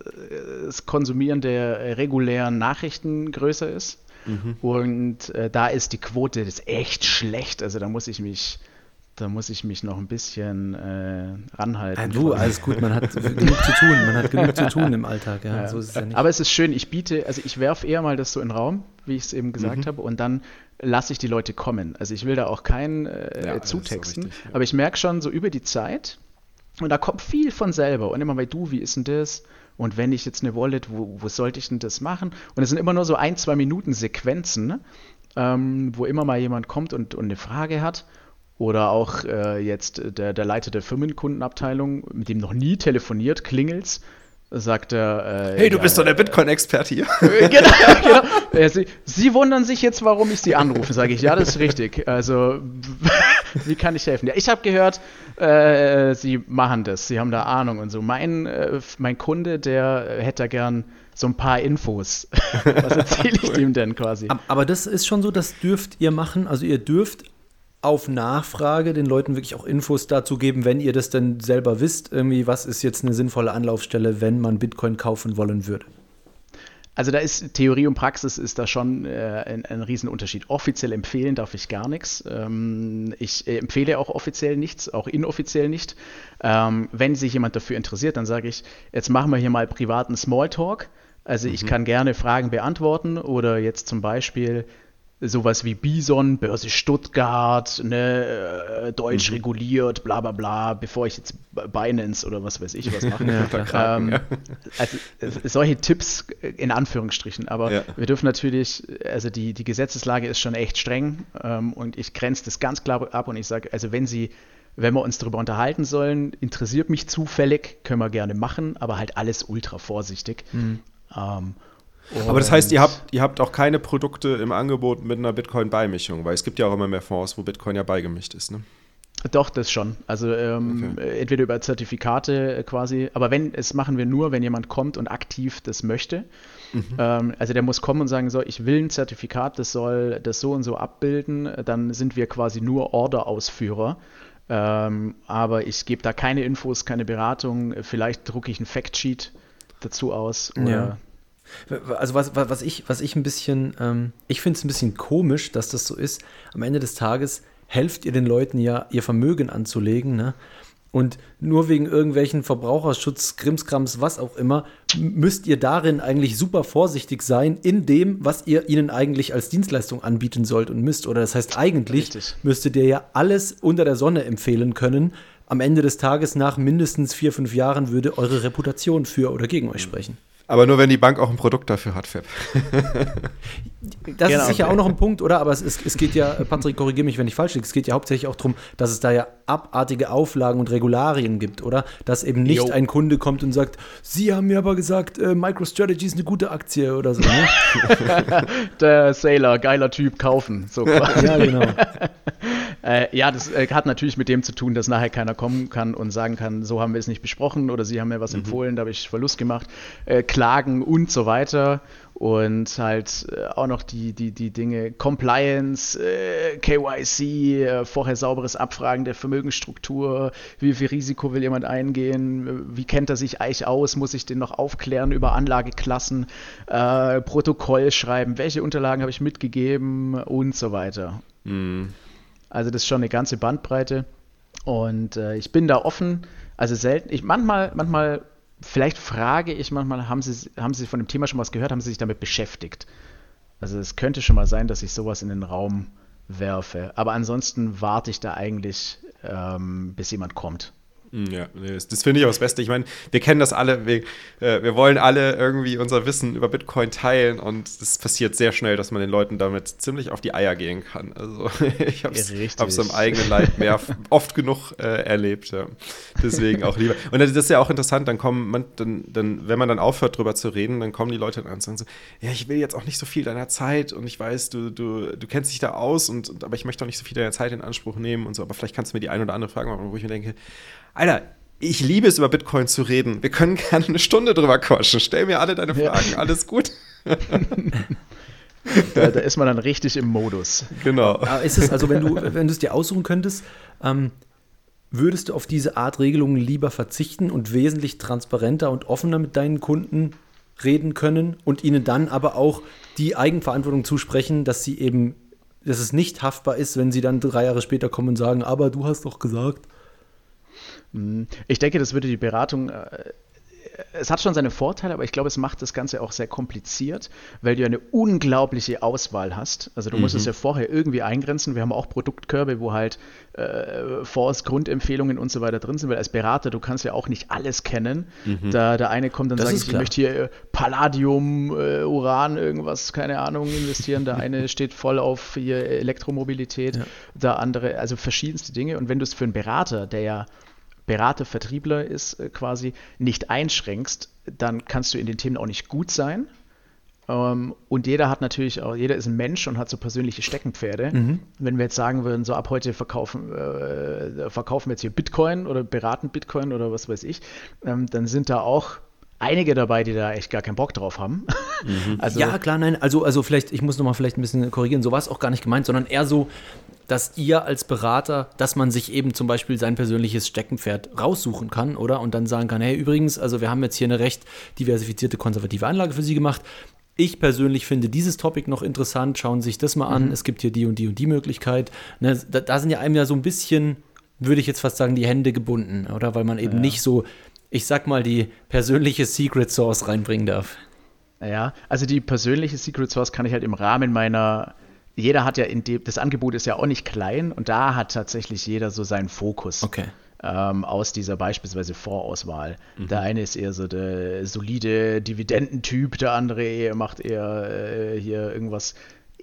das Konsumieren der regulären Nachrichten größer ist. Mhm. Und äh, da ist die Quote ist echt schlecht. Also da muss ich mich da muss ich mich noch ein bisschen äh, ranhalten. Ja, du, alles gut, man hat [LAUGHS] genug zu tun, man hat genug zu tun im Alltag. Ja, ja. So es ja Aber es ist schön, ich biete, also ich werfe eher mal das so in den Raum, wie ich es eben gesagt mhm. habe, und dann lasse ich die Leute kommen. Also ich will da auch keinen äh, zutexten, so richtig, aber ich merke schon so über die Zeit, und da kommt viel von selber. Und immer bei du, wie ist denn das? Und wenn ich jetzt eine Wallet, wo, wo sollte ich denn das machen? Und es sind immer nur so ein, zwei Minuten Sequenzen, ne? ähm, wo immer mal jemand kommt und, und eine Frage hat. Oder auch äh, jetzt der, der Leiter der Firmenkundenabteilung, mit dem noch nie telefoniert, klingelt's, sagt er. Äh, hey, du ja, bist doch der Bitcoin-Experte hier. [LAUGHS] genau, genau. Äh, sie, sie, wundern sich jetzt, warum ich Sie anrufe, sage ich. Ja, das ist richtig. Also, [LAUGHS] wie kann ich helfen? Ja, ich habe gehört, äh, Sie machen das, Sie haben da Ahnung und so. Mein, äh, mein Kunde, der hätte da gern so ein paar Infos. [LAUGHS] Was erzähle ich dem denn quasi? Aber das ist schon so, das dürft ihr machen. Also, ihr dürft auf Nachfrage den Leuten wirklich auch Infos dazu geben, wenn ihr das denn selber wisst, irgendwie, was ist jetzt eine sinnvolle Anlaufstelle, wenn man Bitcoin kaufen wollen würde? Also da ist Theorie und Praxis ist da schon äh, ein, ein Riesenunterschied. Offiziell empfehlen darf ich gar nichts. Ähm, ich äh, empfehle auch offiziell nichts, auch inoffiziell nicht. Ähm, wenn sich jemand dafür interessiert, dann sage ich, jetzt machen wir hier mal privaten Smalltalk. Also mhm. ich kann gerne Fragen beantworten oder jetzt zum Beispiel, sowas wie Bison, Börse Stuttgart, ne, äh, deutsch mhm. reguliert, bla bla bla, bevor ich jetzt Binance oder was weiß ich was mache. [LAUGHS] ja, ähm, ja. Also solche Tipps in Anführungsstrichen, aber ja. wir dürfen natürlich, also die, die Gesetzeslage ist schon echt streng ähm, und ich grenze das ganz klar ab und ich sage, also wenn Sie wenn wir uns darüber unterhalten sollen, interessiert mich zufällig, können wir gerne machen, aber halt alles ultra vorsichtig. Mhm. Ähm, aber das heißt, ihr habt, ihr habt auch keine Produkte im Angebot mit einer Bitcoin-Beimischung, weil es gibt ja auch immer mehr Fonds, wo Bitcoin ja beigemischt ist, ne? Doch, das schon. Also ähm, okay. entweder über Zertifikate äh, quasi, aber wenn, es machen wir nur, wenn jemand kommt und aktiv das möchte. Mhm. Ähm, also der muss kommen und sagen, so, ich will ein Zertifikat, das soll das so und so abbilden, dann sind wir quasi nur Order-Ausführer. Ähm, aber ich gebe da keine Infos, keine Beratung. Vielleicht drucke ich ein Factsheet dazu aus. Oder ja. Also was, was, ich, was ich ein bisschen, ähm, ich finde es ein bisschen komisch, dass das so ist. Am Ende des Tages helft ihr den Leuten ja, ihr Vermögen anzulegen, ne? Und nur wegen irgendwelchen Verbraucherschutz, Krimskrams, was auch immer, müsst ihr darin eigentlich super vorsichtig sein, in dem, was ihr ihnen eigentlich als Dienstleistung anbieten sollt und müsst. Oder das heißt, eigentlich Richtig. müsstet ihr ja alles unter der Sonne empfehlen können. Am Ende des Tages, nach mindestens vier, fünf Jahren, würde eure Reputation für oder gegen euch sprechen. Aber nur, wenn die Bank auch ein Produkt dafür hat, Fab. [LAUGHS] das genau. ist sicher auch noch ein Punkt, oder? Aber es, ist, es geht ja, Patrick, korrigiere mich, wenn ich falsch liege, es geht ja hauptsächlich auch darum, dass es da ja abartige Auflagen und Regularien gibt, oder? Dass eben nicht jo. ein Kunde kommt und sagt, Sie haben mir aber gesagt, äh, MicroStrategy ist eine gute Aktie oder so. Ne? [LAUGHS] Der Sailor, geiler Typ, kaufen. So quasi. [LAUGHS] ja, genau. Äh, ja, das äh, hat natürlich mit dem zu tun, dass nachher keiner kommen kann und sagen kann, so haben wir es nicht besprochen oder Sie haben mir was mhm. empfohlen, da habe ich Verlust gemacht. Äh, Klagen und so weiter. Und halt äh, auch noch die, die, die Dinge Compliance, äh, KYC, äh, vorher sauberes Abfragen der Vermögensstruktur, wie viel Risiko will jemand eingehen, wie kennt er sich eigentlich aus, muss ich den noch aufklären über Anlageklassen, Protokoll schreiben, welche Unterlagen habe ich mitgegeben und so weiter. Mhm. Also das ist schon eine ganze Bandbreite. Und äh, ich bin da offen. Also selten. Ich manchmal, manchmal, vielleicht frage ich manchmal, haben Sie, haben Sie von dem Thema schon was gehört? Haben Sie sich damit beschäftigt? Also es könnte schon mal sein, dass ich sowas in den Raum werfe. Aber ansonsten warte ich da eigentlich, ähm, bis jemand kommt. Hm, ja, das, finde ich auch das Beste. Ich meine, wir kennen das alle. Wir, äh, wir wollen alle irgendwie unser Wissen über Bitcoin teilen und es passiert sehr schnell, dass man den Leuten damit ziemlich auf die Eier gehen kann. Also [LAUGHS] ich habe es im eigenen Leib mehr oft genug äh, erlebt. Ja. Deswegen auch lieber. Und das ist ja auch interessant. Dann kommen man, dann, dann, wenn man dann aufhört, drüber zu reden, dann kommen die Leute dann und sagen so: Ja, ich will jetzt auch nicht so viel deiner Zeit und ich weiß, du, du, du kennst dich da aus und, und aber ich möchte auch nicht so viel deiner Zeit in Anspruch nehmen und so. Aber vielleicht kannst du mir die eine oder andere Frage machen, wo ich mir denke, Alter, ich liebe es, über Bitcoin zu reden. Wir können gerne eine Stunde drüber quatschen. Stell mir alle deine Fragen, ja. alles gut. [LAUGHS] da, da, ist man dann richtig im Modus. Genau. Aber ist es, also wenn du, wenn du es dir aussuchen könntest, ähm, würdest du auf diese Art Regelungen lieber verzichten und wesentlich transparenter und offener mit deinen Kunden reden können und ihnen dann aber auch die Eigenverantwortung zusprechen, dass sie eben, dass es nicht haftbar ist, wenn sie dann drei Jahre später kommen und sagen, aber du hast doch gesagt. Hm. Ich denke, das würde die Beratung äh, es hat schon seine Vorteile, aber ich glaube, es macht das Ganze auch sehr kompliziert, weil du eine unglaubliche Auswahl hast. Also du mhm. musst es mhm. ja vorher irgendwie eingrenzen. Wir haben auch Produktkörbe, wo halt äh, Fonds, Grundempfehlungen und so weiter drin sind, weil als Berater, du kannst ja auch nicht alles kennen. Mhm. Da der eine kommt und sagt, ich möchte hier äh, Palladium, äh, Uran, irgendwas, keine Ahnung, investieren. Der eine [LAUGHS] steht voll auf hier Elektromobilität, ja. der andere, also verschiedenste Dinge. Und wenn du es für einen Berater, der ja Berater, Vertriebler ist äh, quasi, nicht einschränkst, dann kannst du in den Themen auch nicht gut sein. Ähm, und jeder hat natürlich auch, jeder ist ein Mensch und hat so persönliche Steckenpferde. Mhm. Wenn wir jetzt sagen würden, so ab heute verkaufen, äh, verkaufen wir jetzt hier Bitcoin oder beraten Bitcoin oder was weiß ich, ähm, dann sind da auch einige dabei, die da echt gar keinen Bock drauf haben. Mhm. [LAUGHS] Also, ja, klar, nein, also, also vielleicht, ich muss nochmal vielleicht ein bisschen korrigieren, so war es auch gar nicht gemeint, sondern eher so, dass ihr als Berater, dass man sich eben zum Beispiel sein persönliches Steckenpferd raussuchen kann, oder? Und dann sagen kann, hey, übrigens, also wir haben jetzt hier eine recht diversifizierte konservative Anlage für Sie gemacht. Ich persönlich finde dieses Topic noch interessant. Schauen Sie sich das mal an. Mhm. Es gibt hier die und die und die Möglichkeit. Ne, da, da, sind ja einem ja so ein bisschen, würde ich jetzt fast sagen, die Hände gebunden, oder? Weil man eben ja. nicht so, ich sag mal, die persönliche Secret Source reinbringen darf. Ja, also die persönliche Secret Source kann ich halt im Rahmen meiner jeder hat ja in dem, das Angebot ist ja auch nicht klein und da hat tatsächlich jeder so seinen Fokus. Okay. Ähm, aus dieser beispielsweise Vorauswahl. Mhm. Der eine ist eher so der solide Dividendentyp, der andere macht eher äh, hier irgendwas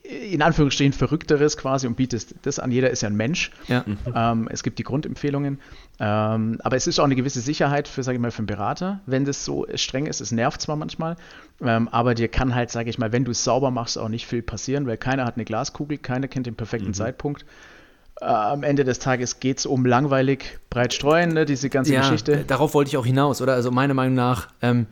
in Anführungsstrichen Verrückteres quasi und bietet das an. Jeder ist ja ein Mensch. Ja. Mhm. Ähm, es gibt die Grundempfehlungen. Ähm, aber es ist auch eine gewisse Sicherheit für, sage ich mal, für einen Berater, wenn das so streng ist. Es nervt zwar manchmal, ähm, aber dir kann halt, sage ich mal, wenn du es sauber machst, auch nicht viel passieren, weil keiner hat eine Glaskugel, keiner kennt den perfekten mhm. Zeitpunkt. Äh, am Ende des Tages geht es um langweilig breit streuen, ne, diese ganze ja, Geschichte. Darauf wollte ich auch hinaus, oder? Also meiner Meinung nach, ähm,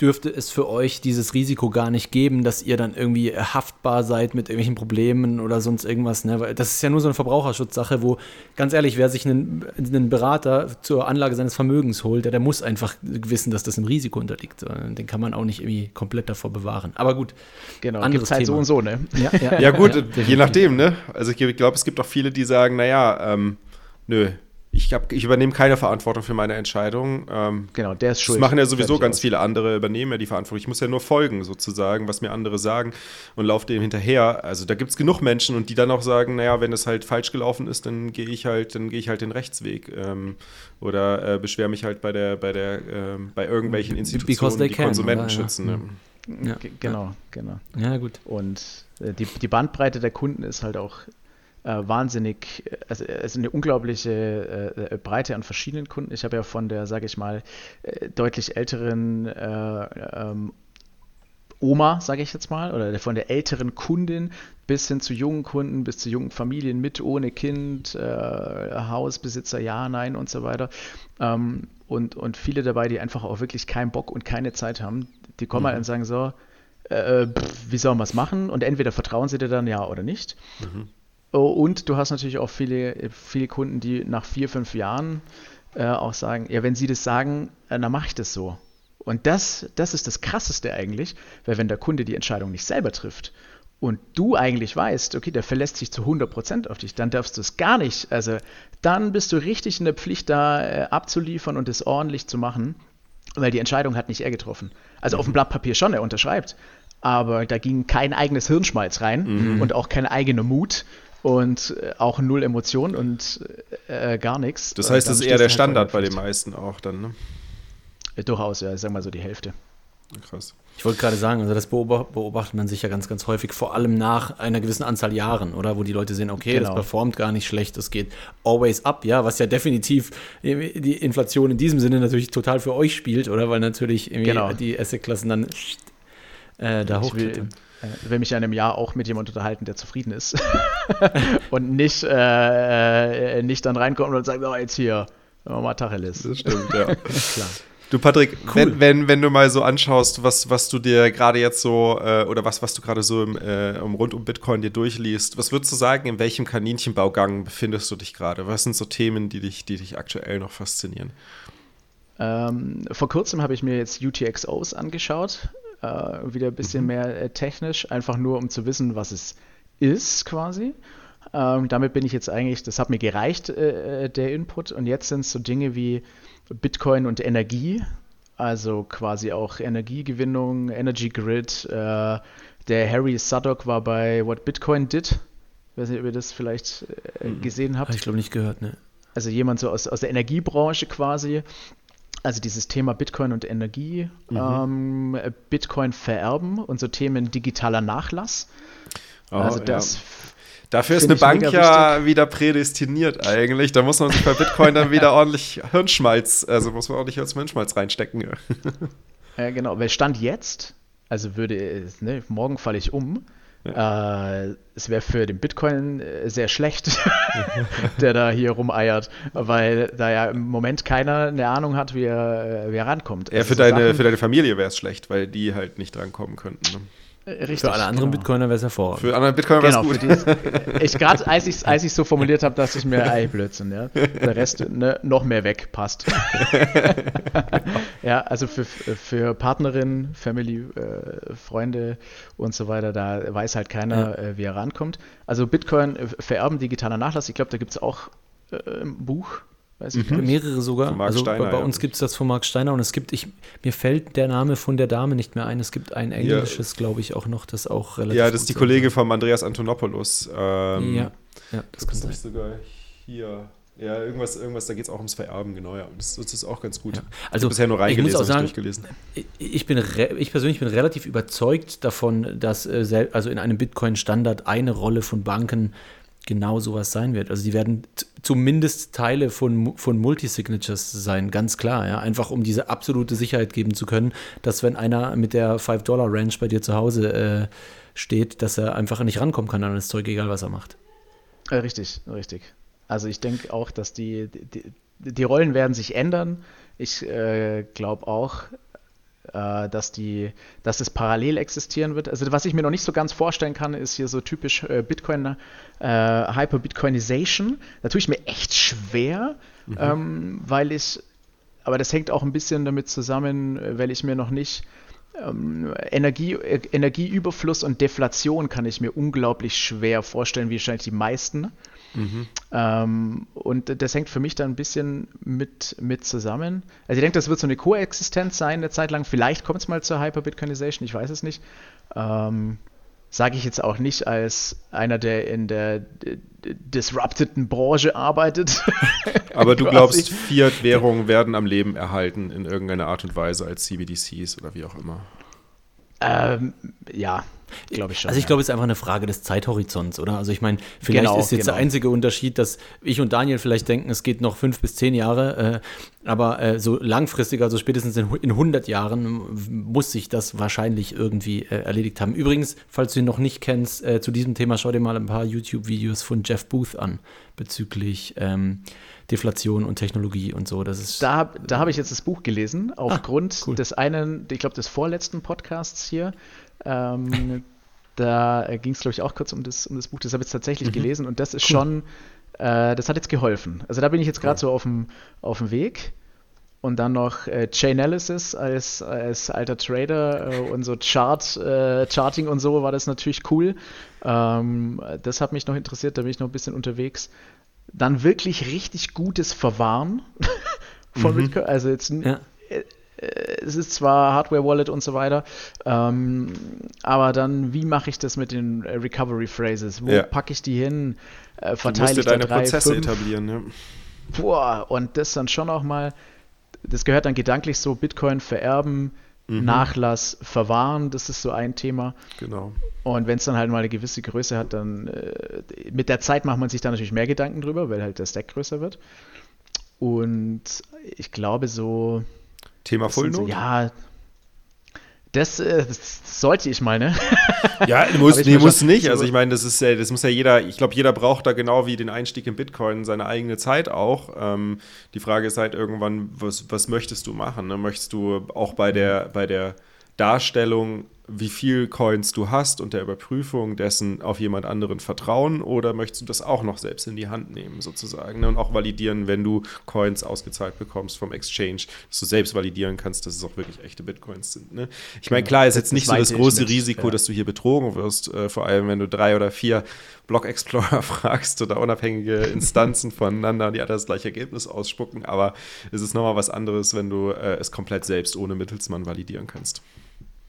dürfte es für euch dieses Risiko gar nicht geben, dass ihr dann irgendwie haftbar seid mit irgendwelchen Problemen oder sonst irgendwas. Ne? Weil das ist ja nur so eine Verbraucherschutzsache, wo, ganz ehrlich, wer sich einen, einen Berater zur Anlage seines Vermögens holt, der, der muss einfach wissen, dass das ein Risiko unterliegt. Den kann man auch nicht irgendwie komplett davor bewahren. Aber gut. Genau, gibt halt Thema. so und so, ne? Ja, ja, ja gut, je nachdem, ne? Also ich glaube, es gibt auch viele, die sagen, naja, ähm, nö, ich, hab, ich übernehme keine Verantwortung für meine Entscheidung. Ähm, genau, der ist schuld. Das machen ja sowieso ganz aus. viele andere, übernehmen ja die Verantwortung. Ich muss ja nur folgen, sozusagen, was mir andere sagen und laufe dem hinterher. Also da gibt es genug Menschen und die dann auch sagen, naja, wenn es halt falsch gelaufen ist, dann gehe ich halt, dann gehe ich halt den Rechtsweg. Ähm, oder äh, beschwere mich halt bei der, bei der, äh, bei irgendwelchen Institutionen, die can, Konsumenten oder? schützen. Ja. Ne? Ja. Genau, genau. Ja, gut. Und äh, die, die Bandbreite der Kunden ist halt auch wahnsinnig, also es ist eine unglaubliche äh, Breite an verschiedenen Kunden. Ich habe ja von der, sage ich mal, äh, deutlich älteren äh, ähm, Oma, sage ich jetzt mal, oder von der älteren Kundin bis hin zu jungen Kunden, bis zu jungen Familien mit, ohne Kind, äh, Hausbesitzer, ja, nein und so weiter. Ähm, und, und viele dabei, die einfach auch wirklich keinen Bock und keine Zeit haben, die kommen mhm. halt und sagen so, äh, pff, wie sollen wir es machen? Und entweder vertrauen sie dir dann ja oder nicht. Mhm. Oh, und du hast natürlich auch viele, viele Kunden, die nach vier, fünf Jahren äh, auch sagen, ja, wenn sie das sagen, äh, dann mache ich das so. Und das, das ist das Krasseste eigentlich, weil wenn der Kunde die Entscheidung nicht selber trifft und du eigentlich weißt, okay, der verlässt sich zu 100% auf dich, dann darfst du es gar nicht. Also dann bist du richtig in der Pflicht, da äh, abzuliefern und es ordentlich zu machen, weil die Entscheidung hat nicht er getroffen. Also mhm. auf dem Blatt Papier schon, er unterschreibt, aber da ging kein eigenes Hirnschmalz rein mhm. und auch kein eigener Mut und äh, auch null Emotion und äh, gar nichts. Das heißt, das ist eher der halt Standard bei den meisten auch dann, ne? Ja, durchaus, ja, ich sag mal so die Hälfte. Krass. Ich wollte gerade sagen, also das beobachtet man sich ja ganz, ganz häufig, vor allem nach einer gewissen Anzahl Jahren, oder? Wo die Leute sehen, okay, genau. das performt gar nicht schlecht, das geht always up, ja, was ja definitiv die Inflation in diesem Sinne natürlich total für euch spielt, oder? Weil natürlich genau. die Asset-Klassen dann äh, da hochklettern will mich ja in einem Jahr auch mit jemandem unterhalten, der zufrieden ist [LAUGHS] und nicht, äh, äh, nicht dann reinkommt und sagt, oh, jetzt hier, mal Tacheles. Das stimmt, ja. [LAUGHS] Klar. Du, Patrick, cool. wenn, wenn, wenn du mal so anschaust, was, was du dir gerade jetzt so, äh, oder was, was du gerade so im, äh, rund um Bitcoin dir durchliest, was würdest du sagen, in welchem Kaninchenbaugang befindest du dich gerade? Was sind so Themen, die dich, die dich aktuell noch faszinieren? Ähm, vor kurzem habe ich mir jetzt UTXOs angeschaut, äh, wieder ein bisschen mhm. mehr äh, technisch, einfach nur um zu wissen, was es ist quasi. Ähm, damit bin ich jetzt eigentlich, das hat mir gereicht, äh, äh der Input. Und jetzt sind es so Dinge wie Bitcoin und Energie, also quasi auch Energiegewinnung, Energy Grid. Äh, der Harry Suddock war bei What Bitcoin Did. Ich weiß nicht, ob ihr das vielleicht äh, mhm. gesehen habt. Habe ich glaube nicht gehört, ne? Also jemand so aus, aus der Energiebranche quasi. Also dieses Thema Bitcoin und Energie, mhm. ähm, Bitcoin vererben und so Themen digitaler Nachlass. Oh, also das ja. Dafür ist eine Bank ja wichtig. wieder prädestiniert eigentlich. Da muss man sich bei Bitcoin dann wieder [LAUGHS] ordentlich Hirnschmalz, also muss man ordentlich Hirnschmalz reinstecken. Ja, genau, weil Stand jetzt, also würde, ne, morgen falle ich um, ja. Äh, es wäre für den Bitcoin äh, sehr schlecht, [LAUGHS] der da hier rumeiert, weil da ja im Moment keiner eine Ahnung hat, wie er, wie er rankommt. Ja, also für, so deine, für deine Familie wäre es schlecht, weil die halt nicht drankommen könnten. Ne? Richtig, für alle anderen genau. Bitcoiner wäre es hervorragend. Für andere Bitcoiner wäre es genau, gut. ich gerade, als ich es als so formuliert habe, dass ich mir, ey, Blödsinn, ja. Der Rest ne, noch mehr weg passt. [LAUGHS] ja, also für, für Partnerinnen, Family, äh, Freunde und so weiter, da weiß halt keiner, ja. äh, wie er rankommt. Also Bitcoin äh, vererben, digitaler Nachlass, ich glaube, da gibt es auch äh, ein Buch Weiß ich mhm. Mehrere sogar. also Steiner, bei, uns gibt es das von Marc Steiner und es gibt, ich, mir fällt der Name von der Dame nicht mehr ein. Es gibt ein englisches, ja. glaube ich, auch noch, das auch relativ. Ja, das ist die Kollegin von Andreas Antonopoulos. Ähm, ja. ja, das kann sein. sogar hier. Ja, irgendwas, irgendwas da geht es auch ums Vererben, genau, ja. Das, das ist auch ganz gut. Ja. Also, ich bisher nur reingelesen, ich muss auch sagen, durchgelesen. Ich, bin ich persönlich bin relativ überzeugt davon, dass äh, also in einem Bitcoin-Standard eine Rolle von Banken genau sowas sein wird. Also die werden zumindest Teile von, von Multisignatures sein, ganz klar, ja. Einfach um diese absolute Sicherheit geben zu können, dass wenn einer mit der 5-Dollar-Range bei dir zu Hause äh, steht, dass er einfach nicht rankommen kann an das Zeug, egal was er macht. Äh, richtig, richtig. Also ich denke auch, dass die, die, die Rollen werden sich ändern. Ich äh, glaube auch, dass, die, dass es parallel existieren wird. Also was ich mir noch nicht so ganz vorstellen kann, ist hier so typisch äh, Bitcoin, äh, Hyper-Bitcoinization. Da tue ich mir echt schwer, mhm. ähm, weil ich, aber das hängt auch ein bisschen damit zusammen, äh, weil ich mir noch nicht ähm, Energie, äh, Energieüberfluss und Deflation kann ich mir unglaublich schwer vorstellen, wie wahrscheinlich die meisten. Mhm. Ähm, und das hängt für mich dann ein bisschen mit, mit zusammen. Also ich denke, das wird so eine Koexistenz sein eine Zeit lang. Vielleicht kommt es mal zur Hyper-Bitcoinization, ich weiß es nicht. Ähm, Sage ich jetzt auch nicht als einer, der in der disrupteden Branche arbeitet. [LAUGHS] Aber du glaubst, Fiat-Währungen werden am Leben erhalten in irgendeiner Art und Weise als CBDCs oder wie auch immer? Ähm, ja, Glaube ich schon. Also ich glaube, es ist einfach eine Frage des Zeithorizonts, oder? Also ich meine, vielleicht genau, ist jetzt genau. der einzige Unterschied, dass ich und Daniel vielleicht denken, es geht noch fünf bis zehn Jahre, äh, aber äh, so langfristig, also spätestens in, in 100 Jahren, muss sich das wahrscheinlich irgendwie äh, erledigt haben. Übrigens, falls du ihn noch nicht kennst, äh, zu diesem Thema schau dir mal ein paar YouTube-Videos von Jeff Booth an bezüglich ähm, Deflation und Technologie und so. Das ist, da da habe ich jetzt das Buch gelesen, ah, aufgrund ah, cool. des einen, ich glaube, des vorletzten Podcasts hier. Ähm, da ging es, glaube ich, auch kurz um das, um das Buch. Das habe ich jetzt tatsächlich mhm. gelesen und das ist cool. schon, äh, das hat jetzt geholfen. Also da bin ich jetzt gerade cool. so auf dem, auf dem Weg. und dann noch äh, Chainalysis als, als alter Trader äh, und so Chart, äh, Charting und so war das natürlich cool. Ähm, das hat mich noch interessiert, da bin ich noch ein bisschen unterwegs. Dann wirklich richtig gutes Verwahren [LAUGHS] von mhm. Bitcoin. Also jetzt ja. Äh, es ist zwar Hardware-Wallet und so weiter, ähm, aber dann, wie mache ich das mit den Recovery Phrases? Wo ja. packe ich die hin? Äh, verteile du musst dir deine drei, Prozesse fünf? etablieren. Ja. Boah, und das dann schon auch mal das gehört dann gedanklich so, Bitcoin vererben, mhm. Nachlass verwahren, das ist so ein Thema. Genau. Und wenn es dann halt mal eine gewisse Größe hat, dann äh, mit der Zeit macht man sich da natürlich mehr Gedanken drüber, weil halt der Stack größer wird. Und ich glaube so. Thema so, Ja, das, äh, das, sollte ich mal, ne? [LAUGHS] Ja, muss, nee, muss nicht. Also ich meine, das ist ja, das muss ja jeder, ich glaube, jeder braucht da genau wie den Einstieg in Bitcoin seine eigene Zeit auch. Ähm, die Frage ist halt irgendwann, was, was möchtest du machen? Ne? Möchtest du auch bei der, bei der Darstellung wie viel Coins du hast und der Überprüfung dessen auf jemand anderen vertrauen oder möchtest du das auch noch selbst in die Hand nehmen sozusagen ne? und auch validieren, wenn du Coins ausgezahlt bekommst vom Exchange, dass du selbst validieren kannst, dass es auch wirklich echte Bitcoins sind. Ne? Ich meine, genau. klar ist jetzt nicht so das große Risiko, ja. dass du hier betrogen wirst, äh, vor allem wenn du drei oder vier Block Explorer [LAUGHS] fragst oder unabhängige Instanzen voneinander, die alle das gleiche Ergebnis ausspucken, aber es ist nochmal was anderes, wenn du äh, es komplett selbst ohne Mittelsmann validieren kannst.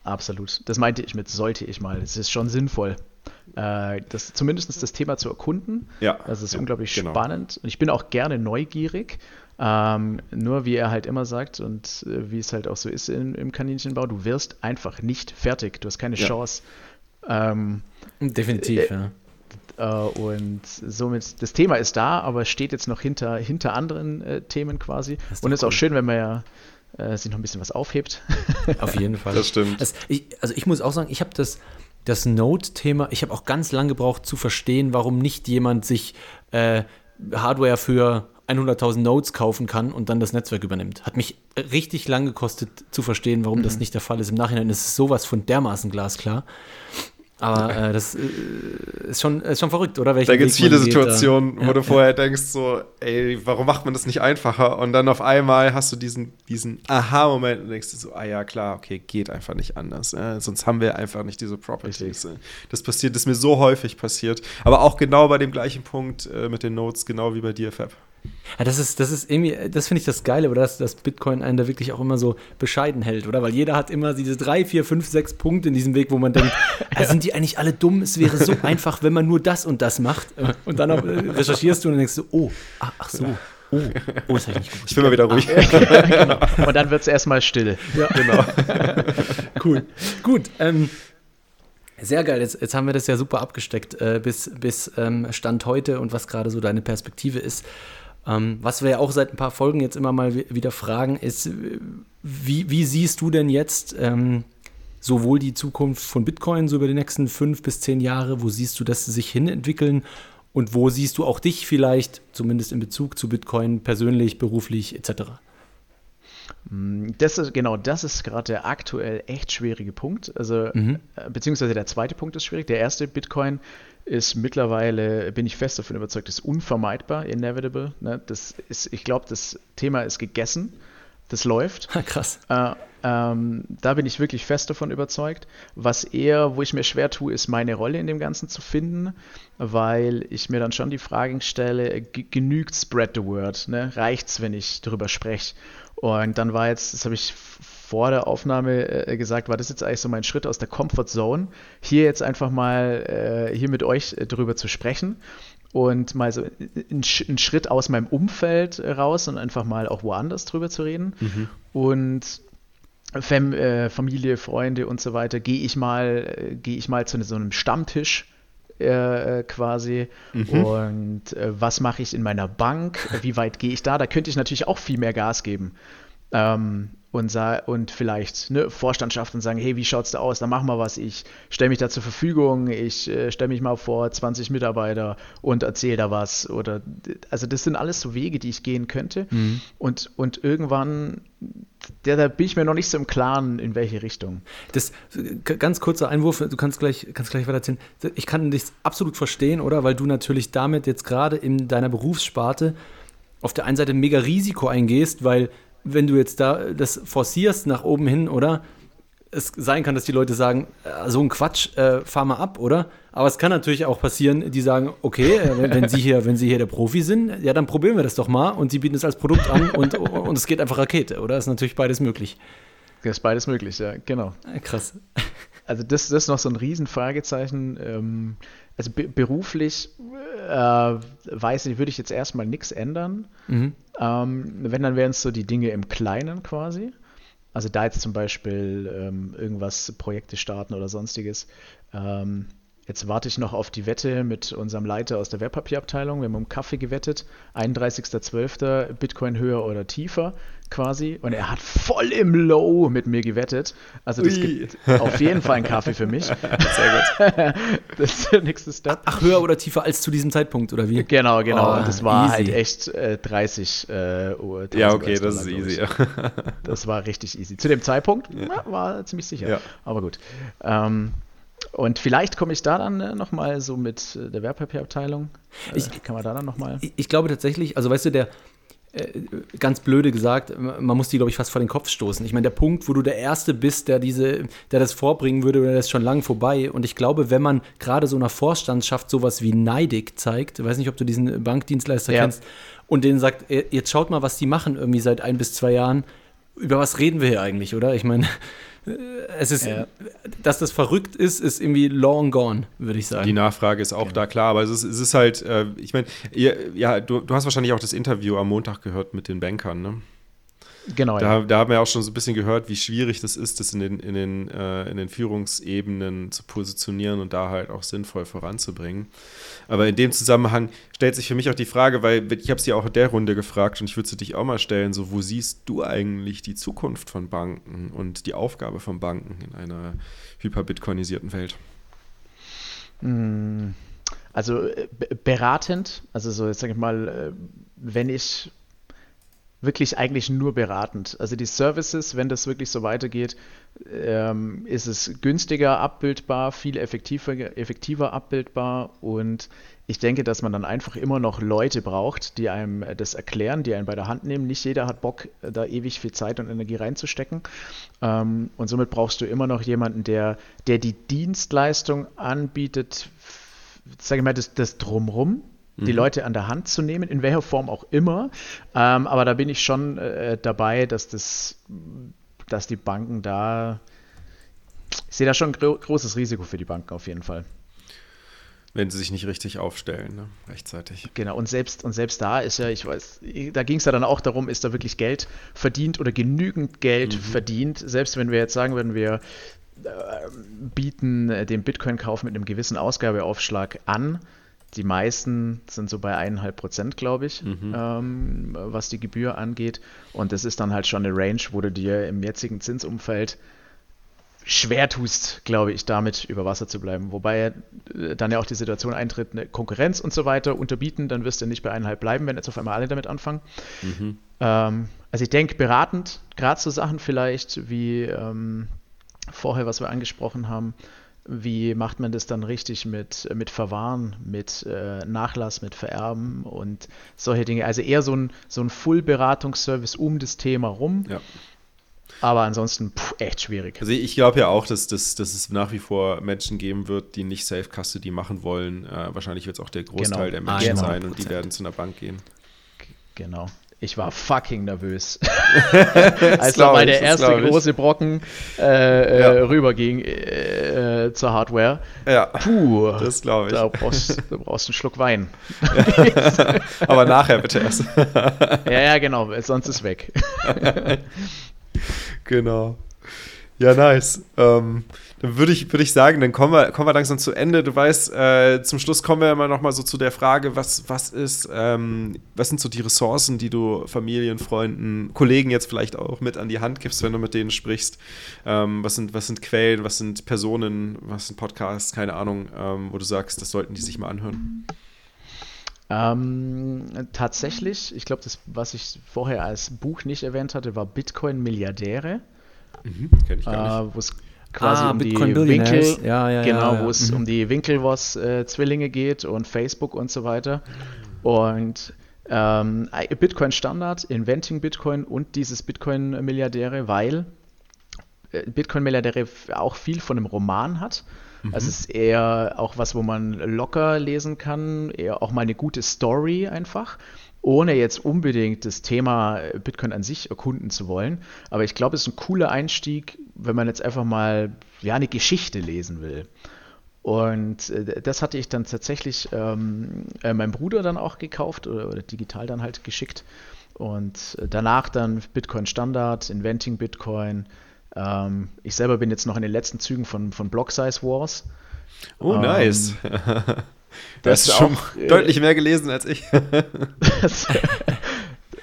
Absolut. Das meinte ich mit sollte ich mal. Es ist schon sinnvoll, äh, das, zumindest das Thema zu erkunden. Ja. Das ist ja, unglaublich genau. spannend. Und ich bin auch gerne neugierig. Ähm, nur wie er halt immer sagt und äh, wie es halt auch so ist in, im Kaninchenbau, du wirst einfach nicht fertig. Du hast keine ja. Chance. Ähm, Definitiv, äh, ja. Äh, und somit, das Thema ist da, aber steht jetzt noch hinter, hinter anderen äh, Themen quasi. Und es ist cool. auch schön, wenn man ja äh, sich noch ein bisschen was aufhebt. [LAUGHS] Auf jeden Fall. Das stimmt. Also ich, also ich muss auch sagen, ich habe das, das Node-Thema, ich habe auch ganz lange gebraucht zu verstehen, warum nicht jemand sich äh, Hardware für 100.000 Nodes kaufen kann und dann das Netzwerk übernimmt. Hat mich richtig lang gekostet zu verstehen, warum mhm. das nicht der Fall ist. Im Nachhinein ist es sowas von dermaßen glasklar. Aber äh, das äh, ist, schon, ist schon verrückt, oder? Welchen da gibt es viele Situationen, da. wo ja, du vorher denkst, so, ey, warum macht man das nicht einfacher? Und dann auf einmal hast du diesen, diesen Aha-Moment und denkst du so, ah ja, klar, okay, geht einfach nicht anders. Ja? Sonst haben wir einfach nicht diese Properties. Richtig. Das passiert, das ist mir so häufig passiert. Aber auch genau bei dem gleichen Punkt äh, mit den Notes, genau wie bei dir, Fab. Ja, das ist, das ist irgendwie, das finde ich das Geile, oder dass, dass Bitcoin einen da wirklich auch immer so bescheiden hält, oder? Weil jeder hat immer diese drei, vier, fünf, sechs Punkte in diesem Weg, wo man denkt, ja. [LAUGHS] sind die eigentlich alle dumm? Es wäre so einfach, wenn man nur das und das macht. Und dann auch, äh, recherchierst du und denkst so, oh, ach, ach so. Oh, oh, ist eigentlich nicht gut. Ich bin mal wieder ruhig. [LAUGHS] genau. Und dann wird es erstmal still. Ja, genau. [LAUGHS] cool. Gut. Ähm, sehr geil, jetzt, jetzt haben wir das ja super abgesteckt äh, bis, bis ähm, Stand heute und was gerade so deine Perspektive ist. Ähm, was wir ja auch seit ein paar Folgen jetzt immer mal wieder fragen, ist, wie, wie siehst du denn jetzt ähm, sowohl die Zukunft von Bitcoin so über die nächsten fünf bis zehn Jahre, wo siehst du das sich hinentwickeln und wo siehst du auch dich vielleicht, zumindest in Bezug zu Bitcoin, persönlich, beruflich etc.? Mm, das ist, genau, das ist gerade der aktuell echt schwierige Punkt. Also, mhm. Äh, beziehungsweise der zweite Punkt ist schwierig. Der erste Bitcoin ist mittlerweile, bin ich fest davon überzeugt, ist unvermeidbar, inevitable. Ne? Das ist, ich glaube, das Thema ist gegessen. Das läuft. Krass. Äh, ähm, da bin ich wirklich fest davon überzeugt. Was eher, wo ich mir schwer tue, ist meine Rolle in dem Ganzen zu finden, weil ich mir dann schon die Fragen stelle, genügt Spread the Word? Ne? Reicht es, wenn ich darüber spreche? Und dann war jetzt, das habe ich vor der Aufnahme äh, gesagt, war das jetzt eigentlich so mein Schritt aus der Comfort Zone, hier jetzt einfach mal äh, hier mit euch äh, drüber zu sprechen und mal so einen Schritt aus meinem Umfeld raus und einfach mal auch woanders drüber zu reden. Mhm. Und Fam äh, Familie, Freunde und so weiter, gehe ich mal, äh, gehe ich mal zu so einem Stammtisch äh, quasi. Mhm. Und was mache ich in meiner Bank? Wie weit gehe ich da? Da könnte ich natürlich auch viel mehr Gas geben. Ähm, und, und vielleicht ne, Vorstandschaft und sagen, hey, wie schaut's da aus? Da machen wir was. Ich stelle mich da zur Verfügung, ich äh, stelle mich mal vor 20 Mitarbeiter und erzähle da was. Oder also das sind alles so Wege, die ich gehen könnte. Mhm. Und, und irgendwann, der, da bin ich mir noch nicht so im Klaren, in welche Richtung. Das ganz kurzer Einwurf, du kannst gleich, kannst gleich weiter erzählen. Ich kann dich absolut verstehen, oder? Weil du natürlich damit jetzt gerade in deiner Berufssparte auf der einen Seite mega Risiko eingehst, weil wenn du jetzt da das forcierst nach oben hin, oder? Es sein kann, dass die Leute sagen, äh, so ein Quatsch, äh, fahr mal ab, oder? Aber es kann natürlich auch passieren, die sagen, okay, äh, wenn, Sie hier, wenn Sie hier der Profi sind, ja, dann probieren wir das doch mal und Sie bieten es als Produkt an und, und es geht einfach Rakete, oder? Ist natürlich beides möglich. Das ist beides möglich, ja, genau. Krass. Also das, das ist noch so ein Riesenfragezeichen. Ähm, also be beruflich äh, weiß ich, würde ich jetzt erstmal nichts ändern. Mhm. Ähm, wenn, dann wären es so die Dinge im Kleinen quasi. Also da jetzt zum Beispiel ähm, irgendwas, Projekte starten oder sonstiges. Ähm, Jetzt warte ich noch auf die Wette mit unserem Leiter aus der Wertpapierabteilung. Wir haben um Kaffee gewettet. 31.12. Bitcoin höher oder tiefer quasi. Und er hat voll im Low mit mir gewettet. Also das Ui. gibt auf jeden Fall einen Kaffee für mich. [LAUGHS] Sehr gut. [LAUGHS] das ist der nächste Step. Ach, höher oder tiefer als zu diesem Zeitpunkt, oder wie? Genau, genau. Oh, Und das war easy. halt echt äh, 30 äh, Uhr. Ja, okay, das ist easy. [LAUGHS] das war richtig easy. Zu dem Zeitpunkt ja. war ziemlich sicher. Ja. Aber gut. Ähm, und vielleicht komme ich da dann äh, nochmal so mit äh, der Wertpapierabteilung. Äh, ich, kann man da dann nochmal. Ich, ich glaube tatsächlich, also weißt du, der, äh, ganz blöde gesagt, man muss die, glaube ich, fast vor den Kopf stoßen. Ich meine, der Punkt, wo du der Erste bist, der diese, der das vorbringen würde, der ist schon lang vorbei. Und ich glaube, wenn man gerade so einer Vorstandschaft sowas wie Neidig zeigt, ich weiß nicht, ob du diesen Bankdienstleister ja. kennst, und denen sagt, jetzt schaut mal, was die machen irgendwie seit ein bis zwei Jahren. Über was reden wir hier eigentlich, oder? Ich meine, es ist, ja. dass das verrückt ist, ist irgendwie long gone, würde ich sagen. Die Nachfrage ist auch ja. da klar, aber es ist, es ist halt, äh, ich meine, ja, du, du hast wahrscheinlich auch das Interview am Montag gehört mit den Bankern, ne? Genau, da, ja. Da haben wir auch schon so ein bisschen gehört, wie schwierig das ist, das in den, in, den, äh, in den Führungsebenen zu positionieren und da halt auch sinnvoll voranzubringen. Aber in dem Zusammenhang stellt sich für mich auch die Frage, weil ich habe es dir auch in der Runde gefragt und ich würde sie dich auch mal stellen, so wo siehst du eigentlich die Zukunft von Banken und die Aufgabe von Banken in einer hyperbitcoinisierten Welt? Hm, also äh, beratend, also so jetzt sage ich mal, äh, wenn ich wirklich eigentlich nur beratend. Also die Services, wenn das wirklich so weitergeht, ähm, ist es günstiger abbildbar, viel effektiver, effektiver abbildbar und ich denke, dass man dann einfach immer noch Leute braucht, die einem das erklären, die einen bei der Hand nehmen. Nicht jeder hat Bock, da ewig viel Zeit und Energie reinzustecken. Ähm, und somit brauchst du immer noch jemanden, der, der die Dienstleistung anbietet, sage ich mal, das, das Drumrum, die mhm. Leute an der Hand zu nehmen, in welcher Form auch immer. Ähm, aber da bin ich schon äh, dabei, dass das, dass die Banken da, ich sehe da schon ein gro großes Risiko für die Banken auf jeden Fall. Wenn sie sich nicht richtig aufstellen, ne? rechtzeitig. Genau, und selbst, und selbst da ist ja, ich weiß, da ging es ja dann auch darum, ist da wirklich Geld verdient oder genügend Geld mhm. verdient. Selbst wenn wir jetzt sagen würden, wir äh, bieten den Bitcoin-Kauf mit einem gewissen Ausgabeaufschlag an, die meisten sind so bei eineinhalb Prozent, glaube ich, mhm. ähm, was die Gebühr angeht. Und das ist dann halt schon eine Range, wo du dir im jetzigen Zinsumfeld schwer tust, glaube ich, damit über Wasser zu bleiben. Wobei äh, dann ja auch die Situation eintritt, eine Konkurrenz und so weiter unterbieten, dann wirst du nicht bei eineinhalb bleiben, wenn jetzt auf einmal alle damit anfangen. Mhm. Ähm, also ich denke, beratend, gerade so Sachen vielleicht wie ähm, vorher, was wir angesprochen haben, wie macht man das dann richtig mit, mit Verwahren, mit äh, Nachlass, mit Vererben und solche Dinge? Also eher so ein, so ein Full-Beratungsservice um das Thema rum. Ja. Aber ansonsten pff, echt schwierig. Also ich glaube ja auch, dass, dass, dass es nach wie vor Menschen geben wird, die nicht Self-Custody machen wollen. Äh, wahrscheinlich wird es auch der Großteil genau. der Menschen genau. sein und die werden zu einer Bank gehen. Genau. Ich war fucking nervös. [LAUGHS] Als da mal der erste große Brocken äh, äh, ja. rüberging äh, zur Hardware. Ja. Puh. Das glaube ich. Da brauchst, du brauchst einen Schluck Wein. [LAUGHS] Aber nachher bitte erst. ja, ja, genau. Sonst ist weg. [LAUGHS] genau. Ja, nice. Ähm, dann würde ich, würd ich sagen, dann kommen wir, kommen wir langsam zu Ende. Du weißt, äh, zum Schluss kommen wir immer noch mal so zu der Frage, was, was ist, ähm, was sind so die Ressourcen, die du Familien, Freunden, Kollegen jetzt vielleicht auch mit an die Hand gibst, wenn du mit denen sprichst? Ähm, was, sind, was sind Quellen, was sind Personen, was sind Podcasts, keine Ahnung, ähm, wo du sagst, das sollten die sich mal anhören? Ähm, tatsächlich, ich glaube, das, was ich vorher als Buch nicht erwähnt hatte, war Bitcoin Milliardäre. Mhm, Kenn ich gar nicht. Äh, quasi ah, um Bitcoin die Winkel, ja, ja, genau, ja, wo es mhm. um die Winklevoss-Zwillinge äh, geht und Facebook und so weiter. Und Ähm, Bitcoin Standard, Inventing Bitcoin und dieses Bitcoin Milliardäre, weil äh, Bitcoin Milliardäre auch viel von einem Roman hat. Mhm. Also es ist eher auch was, wo man locker lesen kann, eher auch mal eine gute Story einfach ohne jetzt unbedingt das Thema Bitcoin an sich erkunden zu wollen. Aber ich glaube, es ist ein cooler Einstieg, wenn man jetzt einfach mal ja, eine Geschichte lesen will. Und äh, das hatte ich dann tatsächlich ähm, äh, meinem Bruder dann auch gekauft oder, oder, digital dann halt geschickt. Und äh, danach dann Bitcoin Standard, Inventing Bitcoin. Ähm, ich selber bin jetzt noch in den letzten Zügen von, von Block Size Wars. Oh, ähm, nice. [LAUGHS] Das ist schon auch, [LAUGHS] äh, deutlich mehr gelesen als ich. [LAUGHS] das,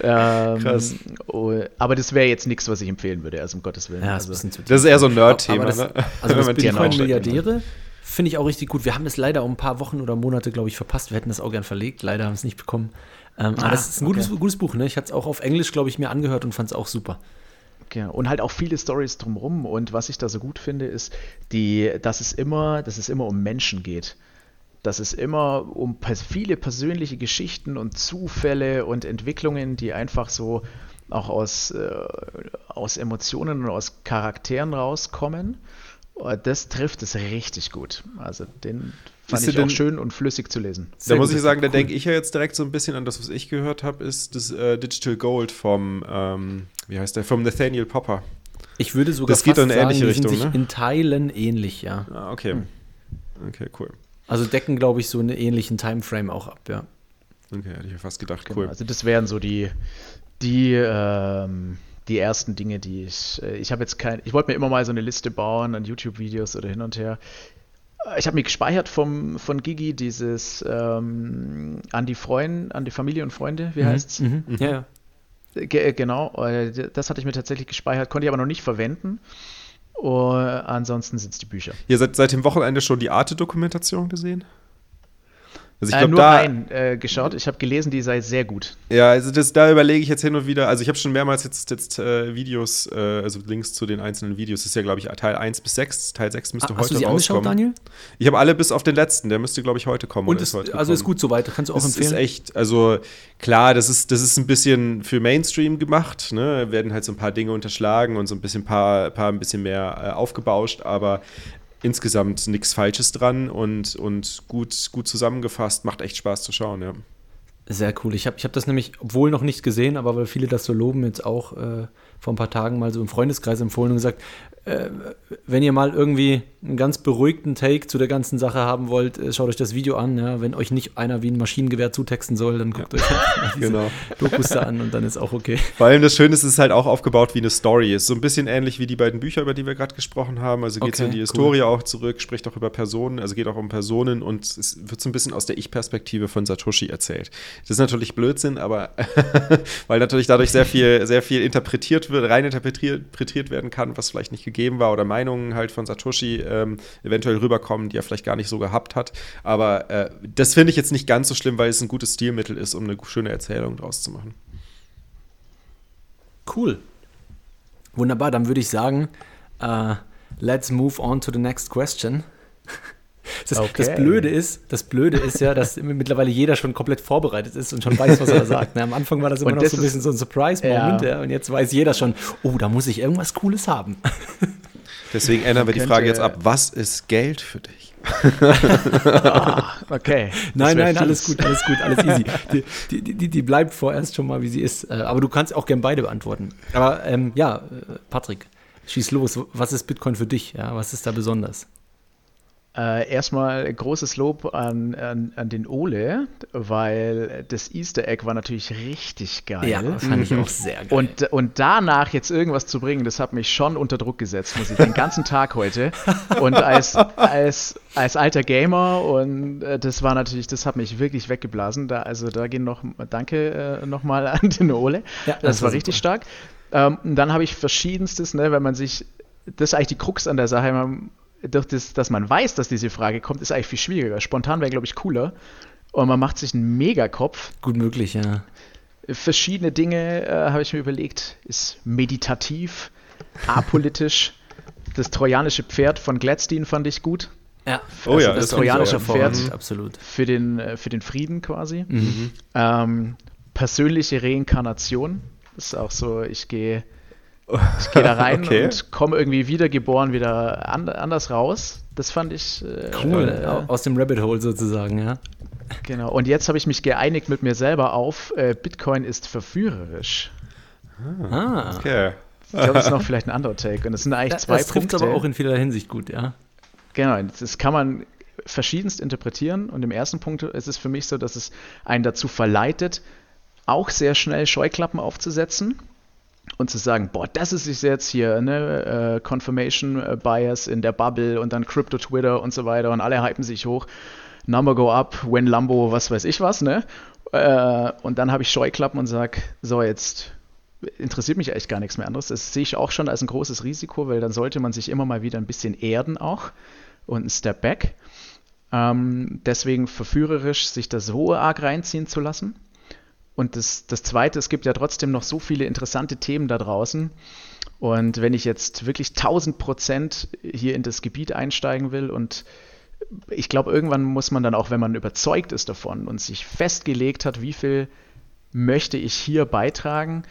ähm, Krass. Oh, aber das wäre jetzt nichts, was ich empfehlen würde, also um Gottes Willen. Ja, das, also, das ist eher so ein Nerd-Thema. Ne? [LAUGHS] Also das Bitcoin-Milliardäre finde ich auch richtig gut. Wir haben das leider um ein paar Wochen oder Monate, glaube ich, verpasst. Wir hätten das auch gern verlegt. Leider haben wir es nicht bekommen. Ähm, ah, aber das ist ein gutes, okay. gutes Buch. Ne? Ich hatte es auch auf Englisch, glaube ich, mir angehört und fand es auch super. Genau. Und halt auch viele Stories drumherum. Und was ich da so gut finde, ist, die, dass es immer, dass es immer um Menschen geht dass es immer um viele persönliche Geschichten und Zufälle und Entwicklungen, die einfach so auch aus, äh, aus Emotionen und aus Charakteren rauskommen. Äh, das trifft es richtig gut. Also den fand ist ich auch schön und flüssig zu lesen. da muss ich sagen, cool. da denke ich ja jetzt direkt so ein bisschen an das, was ich gehört habe, ist das äh, Digital Gold vom, ähm, wie heißt der, vom Nathaniel Popper. Ich würde sogar das geht in eine ähnliche sagen, Richtung, ne? in Teilen ähnlich, ja. Ah, okay. Hm. Okay, cool. Also decken, glaube ich, so einen ähnlichen Timeframe auch ab, ja. Okay, hätte ich mir fast gedacht, genau, cool. Also das wären so die, die, ähm, die ersten Dinge, die ich. Äh, ich habe jetzt kein. Ich wollte mir immer mal so eine Liste bauen an YouTube-Videos oder hin und her. Ich habe mir gespeichert vom, von Gigi dieses ähm, an die Freunde, an die Familie und Freunde, wie mhm. heißt's? Mhm. mhm. Ja, ja. Ge äh, genau, äh, das hatte ich mir tatsächlich gespeichert, konnte ich aber noch nicht verwenden. Uh, ansonsten sind es die Bücher. Ihr seid seit dem Wochenende schon die Arte-Dokumentation gesehen? Also ich äh, glaub, nur da, rein äh, geschaut. Ich habe gelesen, die sei sehr gut. Ja, also das, da überlege ich jetzt hin und wieder. Also ich habe schon mehrmals jetzt, jetzt äh, Videos, äh, also Links zu den einzelnen Videos. Das ist ja, glaube ich, Teil 1 bis 6. Teil 6 müsste ah, heute. Hast du sie rauskommen. Daniel? Ich habe alle bis auf den letzten. Der müsste, glaube ich, heute kommen. Und ist, ist also ist gut soweit. Kannst du auch das empfehlen? Das ist echt, also klar, das ist, das ist ein bisschen für Mainstream gemacht. Ne? Werden halt so ein paar Dinge unterschlagen und so ein bisschen, paar, paar ein bisschen mehr äh, aufgebauscht. Aber insgesamt nichts Falsches dran und, und gut, gut zusammengefasst. Macht echt Spaß zu schauen, ja. Sehr cool. Ich habe ich hab das nämlich, obwohl noch nicht gesehen, aber weil viele das so loben, jetzt auch äh, vor ein paar Tagen mal so im Freundeskreis empfohlen und gesagt, wenn ihr mal irgendwie einen ganz beruhigten Take zu der ganzen Sache haben wollt, äh, schaut euch das Video an. Ja? Wenn euch nicht einer wie ein Maschinengewehr zutexten soll, dann guckt ja. euch [LAUGHS] diese genau. Dokus da an und dann ist auch okay. Vor allem das Schöne ist, es ist halt auch aufgebaut wie eine Story. Ist so ein bisschen ähnlich wie die beiden Bücher, über die wir gerade gesprochen haben. Also geht es okay, in die cool. Historie auch zurück, spricht auch über Personen, also geht auch um Personen und es wird so ein bisschen aus der Ich-Perspektive von Satoshi erzählt. Das ist natürlich Blödsinn, aber [LAUGHS] weil natürlich dadurch sehr viel, sehr viel interpretiert wird, rein interpretiert werden kann, was vielleicht nicht gegeben war oder Meinungen halt von Satoshi ähm, eventuell rüberkommen, die er vielleicht gar nicht so gehabt hat. Aber äh, das finde ich jetzt nicht ganz so schlimm, weil es ein gutes Stilmittel ist, um eine schöne Erzählung draus zu machen. Cool. Wunderbar, dann würde ich sagen, uh, let's move on to the next question. [LAUGHS] Das, okay. das, Blöde ist, das Blöde ist ja, dass [LAUGHS] mittlerweile jeder schon komplett vorbereitet ist und schon weiß, was er sagt. Ne? Am Anfang war das immer und noch das so ein bisschen so ein Surprise-Moment, ja. ja. und jetzt weiß jeder schon, oh, da muss ich irgendwas Cooles haben. [LAUGHS] Deswegen ändern wir die Frage jetzt ab. Was ist Geld für dich? ah, okay. [LAUGHS] Nein, nein, fies. alles gut, alles gut, alles easy. Die, die, die, die, bleibt vorerst schon mal, wie sie ist. Äh, aber du kannst auch gerne beide beantworten. Aber ähm, ja, äh, Patrick, schieß los. Was ist Bitcoin für dich? Ja, was ist da besonders? Äh, erstmal großes Lob an, an, an, den Ole, weil das Easter Egg war natürlich richtig geil. Ja, fand ich auch sehr geil. Und, und danach jetzt irgendwas zu bringen, das hat mich schon unter Druck gesetzt, muss ich den ganzen Tag heute. Und als, als, als alter Gamer und äh, das war natürlich, das hat mich wirklich weggeblasen. Da, also da gehen noch, danke äh, nochmal an den Ole. Ja, das, das war richtig stark. Ähm, dann habe ich verschiedenstes, ne, wenn man sich, das ist eigentlich die Krux an der Sache, man durch das, dass man weiß, dass diese Frage kommt, ist eigentlich viel schwieriger. Spontan wäre, glaube ich, cooler. Und man macht sich einen Megakopf. Gut möglich, ja. Verschiedene Dinge äh, habe ich mir überlegt. Ist meditativ, apolitisch. [LAUGHS] das trojanische Pferd von Gladstein fand ich gut. Ja, oh also ja, das, das trojanische Pferd absolut. Für, den, äh, für den Frieden quasi. Mhm. Ähm, persönliche Reinkarnation. Das ist auch so, ich gehe ich gehe da rein okay. und komme irgendwie wiedergeboren wieder an, anders raus. Das fand ich äh, cool. Äh, aus dem Rabbit Hole sozusagen, ja. Genau. Und jetzt habe ich mich geeinigt mit mir selber auf, äh, Bitcoin ist verführerisch. Ah, okay. Ich glaube, das ist noch vielleicht ein anderer Take. Und das sind eigentlich das, zwei das trifft Punkte. aber auch in vieler Hinsicht gut, ja. Genau, das kann man verschiedenst interpretieren. Und im ersten Punkt ist es für mich so, dass es einen dazu verleitet, auch sehr schnell Scheuklappen aufzusetzen und zu sagen, boah, das ist jetzt hier, ne, uh, Confirmation äh, Bias in der Bubble und dann Crypto Twitter und so weiter und alle hypen sich hoch. Number go up, when Lambo, was weiß ich was, ne? Uh, und dann habe ich Scheuklappen und sage, so jetzt interessiert mich eigentlich gar nichts mehr anderes. Das sehe ich auch schon als ein großes Risiko, weil dann sollte man sich immer mal wieder ein bisschen erden auch und ein Step back. Ähm, deswegen verführerisch, sich das so arg reinziehen zu lassen. Und das, das Zweite, es gibt ja trotzdem noch so viele interessante Themen da draußen. Und wenn ich jetzt wirklich 1000 Prozent hier in das Gebiet einsteigen will und ich glaube, irgendwann muss man dann auch, wenn man überzeugt ist davon und sich festgelegt hat, wie viel möchte ich hier beitragen,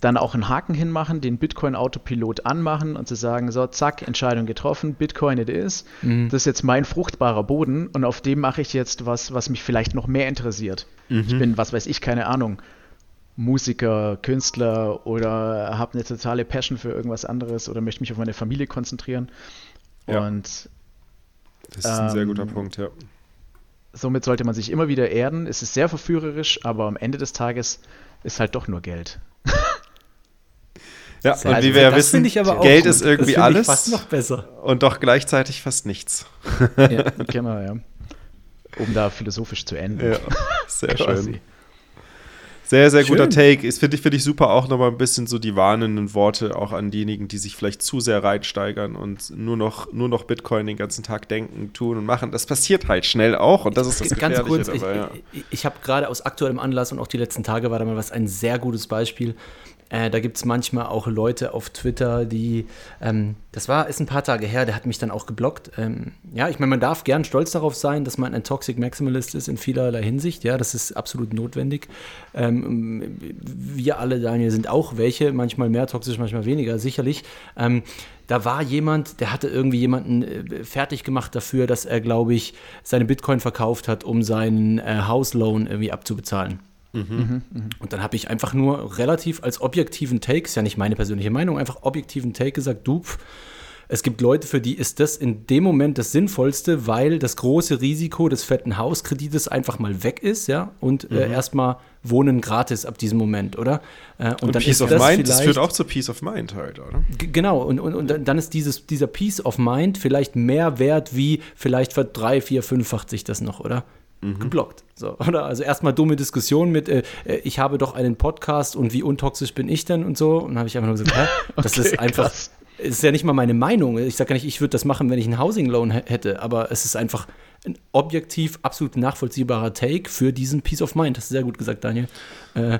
dann auch einen Haken hinmachen, den Bitcoin-Autopilot anmachen und zu sagen, so, zack, Entscheidung getroffen, Bitcoin it is. Mhm. Das ist jetzt mein fruchtbarer Boden und auf dem mache ich jetzt was, was mich vielleicht noch mehr interessiert. Mhm. Ich bin, was weiß ich, keine Ahnung, Musiker, Künstler oder habe eine totale Passion für irgendwas anderes oder möchte mich auf meine Familie konzentrieren. Ja. Und das ist ein ähm, sehr guter ähm, Punkt, ja. Somit sollte man sich immer wieder erden. Es ist sehr verführerisch, aber am Ende des Tages ist halt doch nur Geld. [LAUGHS] Ja, und also, wie wir ja wissen, Geld gut. ist irgendwie alles. fast noch besser. Und doch gleichzeitig fast nichts. Ja, [LAUGHS] genau, ja. Um da philosophisch zu enden. Ja, sehr schön. Sehr, sehr Schön. guter Take. Ist, finde ich, find ich super auch nochmal ein bisschen so die warnenden Worte auch an diejenigen, die sich vielleicht zu sehr reinsteigern und nur noch, nur noch Bitcoin den ganzen Tag denken, tun und machen. Das passiert halt schnell auch und das ist das Ganz kurz, dabei, ich, ja. ich, ich habe gerade aus aktuellem Anlass und auch die letzten Tage war da mal was ein sehr gutes Beispiel. Äh, da gibt es manchmal auch Leute auf Twitter, die, ähm, das war, ist ein paar Tage her, der hat mich dann auch geblockt. Ähm, ja, ich meine, man darf gern stolz darauf sein, dass man ein Toxic Maximalist ist in vielerlei Hinsicht. Ja, das ist absolut notwendig. Ähm, wir alle, Daniel, sind auch welche, manchmal mehr toxisch, manchmal weniger, sicherlich. Ähm, da war jemand, der hatte irgendwie jemanden äh, fertig gemacht dafür, dass er, glaube ich, seine Bitcoin verkauft hat, um seinen äh, House Loan irgendwie abzubezahlen. Mhm. Mhm. Und dann habe ich einfach nur relativ als objektiven Take, ist ja nicht meine persönliche Meinung, einfach objektiven Take gesagt, du, es gibt Leute, für die ist das in dem Moment das Sinnvollste, weil das große Risiko des fetten Hauskredites einfach mal weg ist, ja, und äh, mhm. äh, erstmal wohnen gratis ab diesem Moment, oder? Äh, und, und dann Peace of das Mind, das führt auch zu Peace of Mind halt, oder? Genau, und, und, und dann ist dieses, dieser Peace of Mind vielleicht mehr wert, wie vielleicht für drei, vier, fünffacht sich das noch, oder? Mhm. geblockt. So, [LAUGHS] oder? Also erstmal dumme Diskussion mit, äh, äh, ich habe doch einen Podcast und wie untoxisch bin ich denn und so. Und dann habe ich einfach nur gesagt, hä? [LAUGHS] das okay, ist einfach, krass. ist ja nicht mal meine Meinung. Ich sage ja nicht, ich würde das machen, wenn ich einen Housing Loan hätte, aber es ist einfach ein objektiv absolut nachvollziehbarer Take für diesen Peace of Mind. Das ist sehr gut gesagt, Daniel. Äh,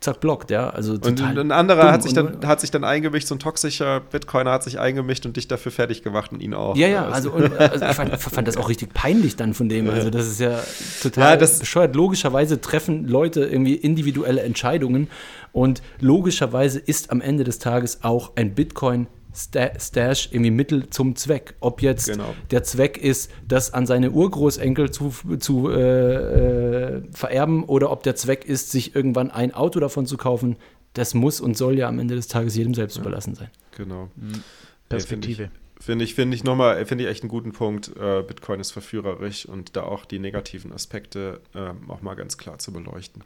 zack, blockt, ja. Also und ein anderer hat sich, dann, hat sich dann eingemischt, so ein toxischer Bitcoiner hat sich eingemischt und dich dafür fertig gemacht und ihn auch. Ja, ja, also, und, also ich fand, fand, das auch richtig peinlich dann von dem. Also das ist ja total ja, das bescheuert. Logischerweise treffen Leute irgendwie individuelle Entscheidungen und logischerweise ist am Ende des Tages auch ein Bitcoin Stash irgendwie Mittel zum Zweck. Ob jetzt genau. der Zweck ist, das an seine Urgroßenkel zu, zu äh, äh, vererben oder ob der Zweck ist, sich irgendwann ein Auto davon zu kaufen, das muss und soll ja am Ende des Tages jedem selbst ja. überlassen sein. Genau. Mhm. Perspektive. Finde ich, finde ich nochmal, finde ich echt einen guten Punkt. Äh, Bitcoin ist verführerisch und da auch die negativen Aspekte äh, auch mal ganz klar zu beleuchten.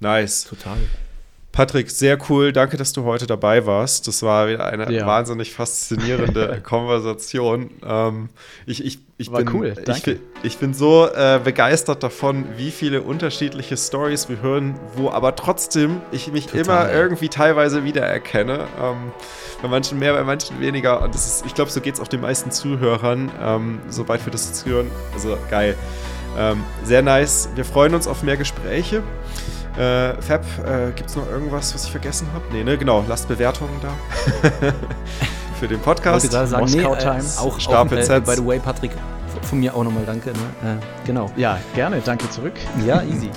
Nice. Total. Patrick, sehr cool. Danke, dass du heute dabei warst. Das war wieder eine ja. wahnsinnig faszinierende [LAUGHS] Konversation. Ähm, ich, ich, ich, war bin, cool. Danke. Ich, ich bin so äh, begeistert davon, wie viele unterschiedliche Stories wir hören, wo aber trotzdem ich mich Total. immer irgendwie teilweise wiedererkenne. Ähm, bei manchen mehr, bei manchen weniger. Und das ist, ich glaube, so geht es auch den meisten Zuhörern, ähm, sobald wir das jetzt hören. Also geil. Ähm, sehr nice. Wir freuen uns auf mehr Gespräche. Äh, Fab, äh, gibt es noch irgendwas, was ich vergessen habe? Nee, ne, genau, lasst Bewertungen da. [LAUGHS] Für den Podcast. Ich wollte sagen, Moskau nee, äh, Time. Auch, Stapel auch, äh, by the way, Patrick, von mir auch nochmal danke. Ne? Äh, genau. Ja, gerne, danke zurück. Ja, easy.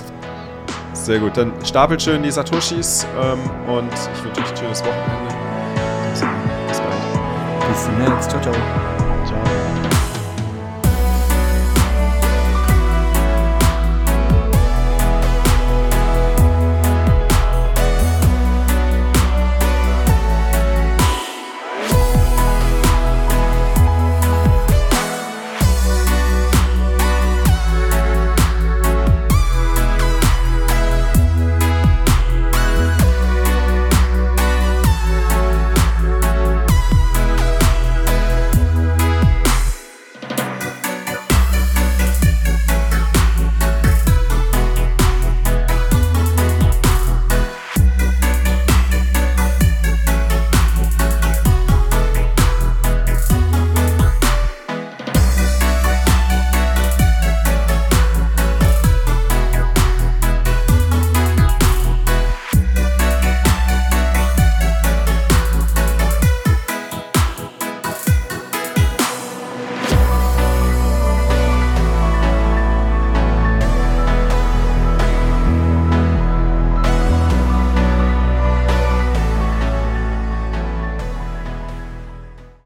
Sehr gut. Dann stapelt schön die Satoshis ähm, und ich wünsche euch ein schönes Wochenende. Bis bald. Bis demnächst. Ciao, ciao. Ciao.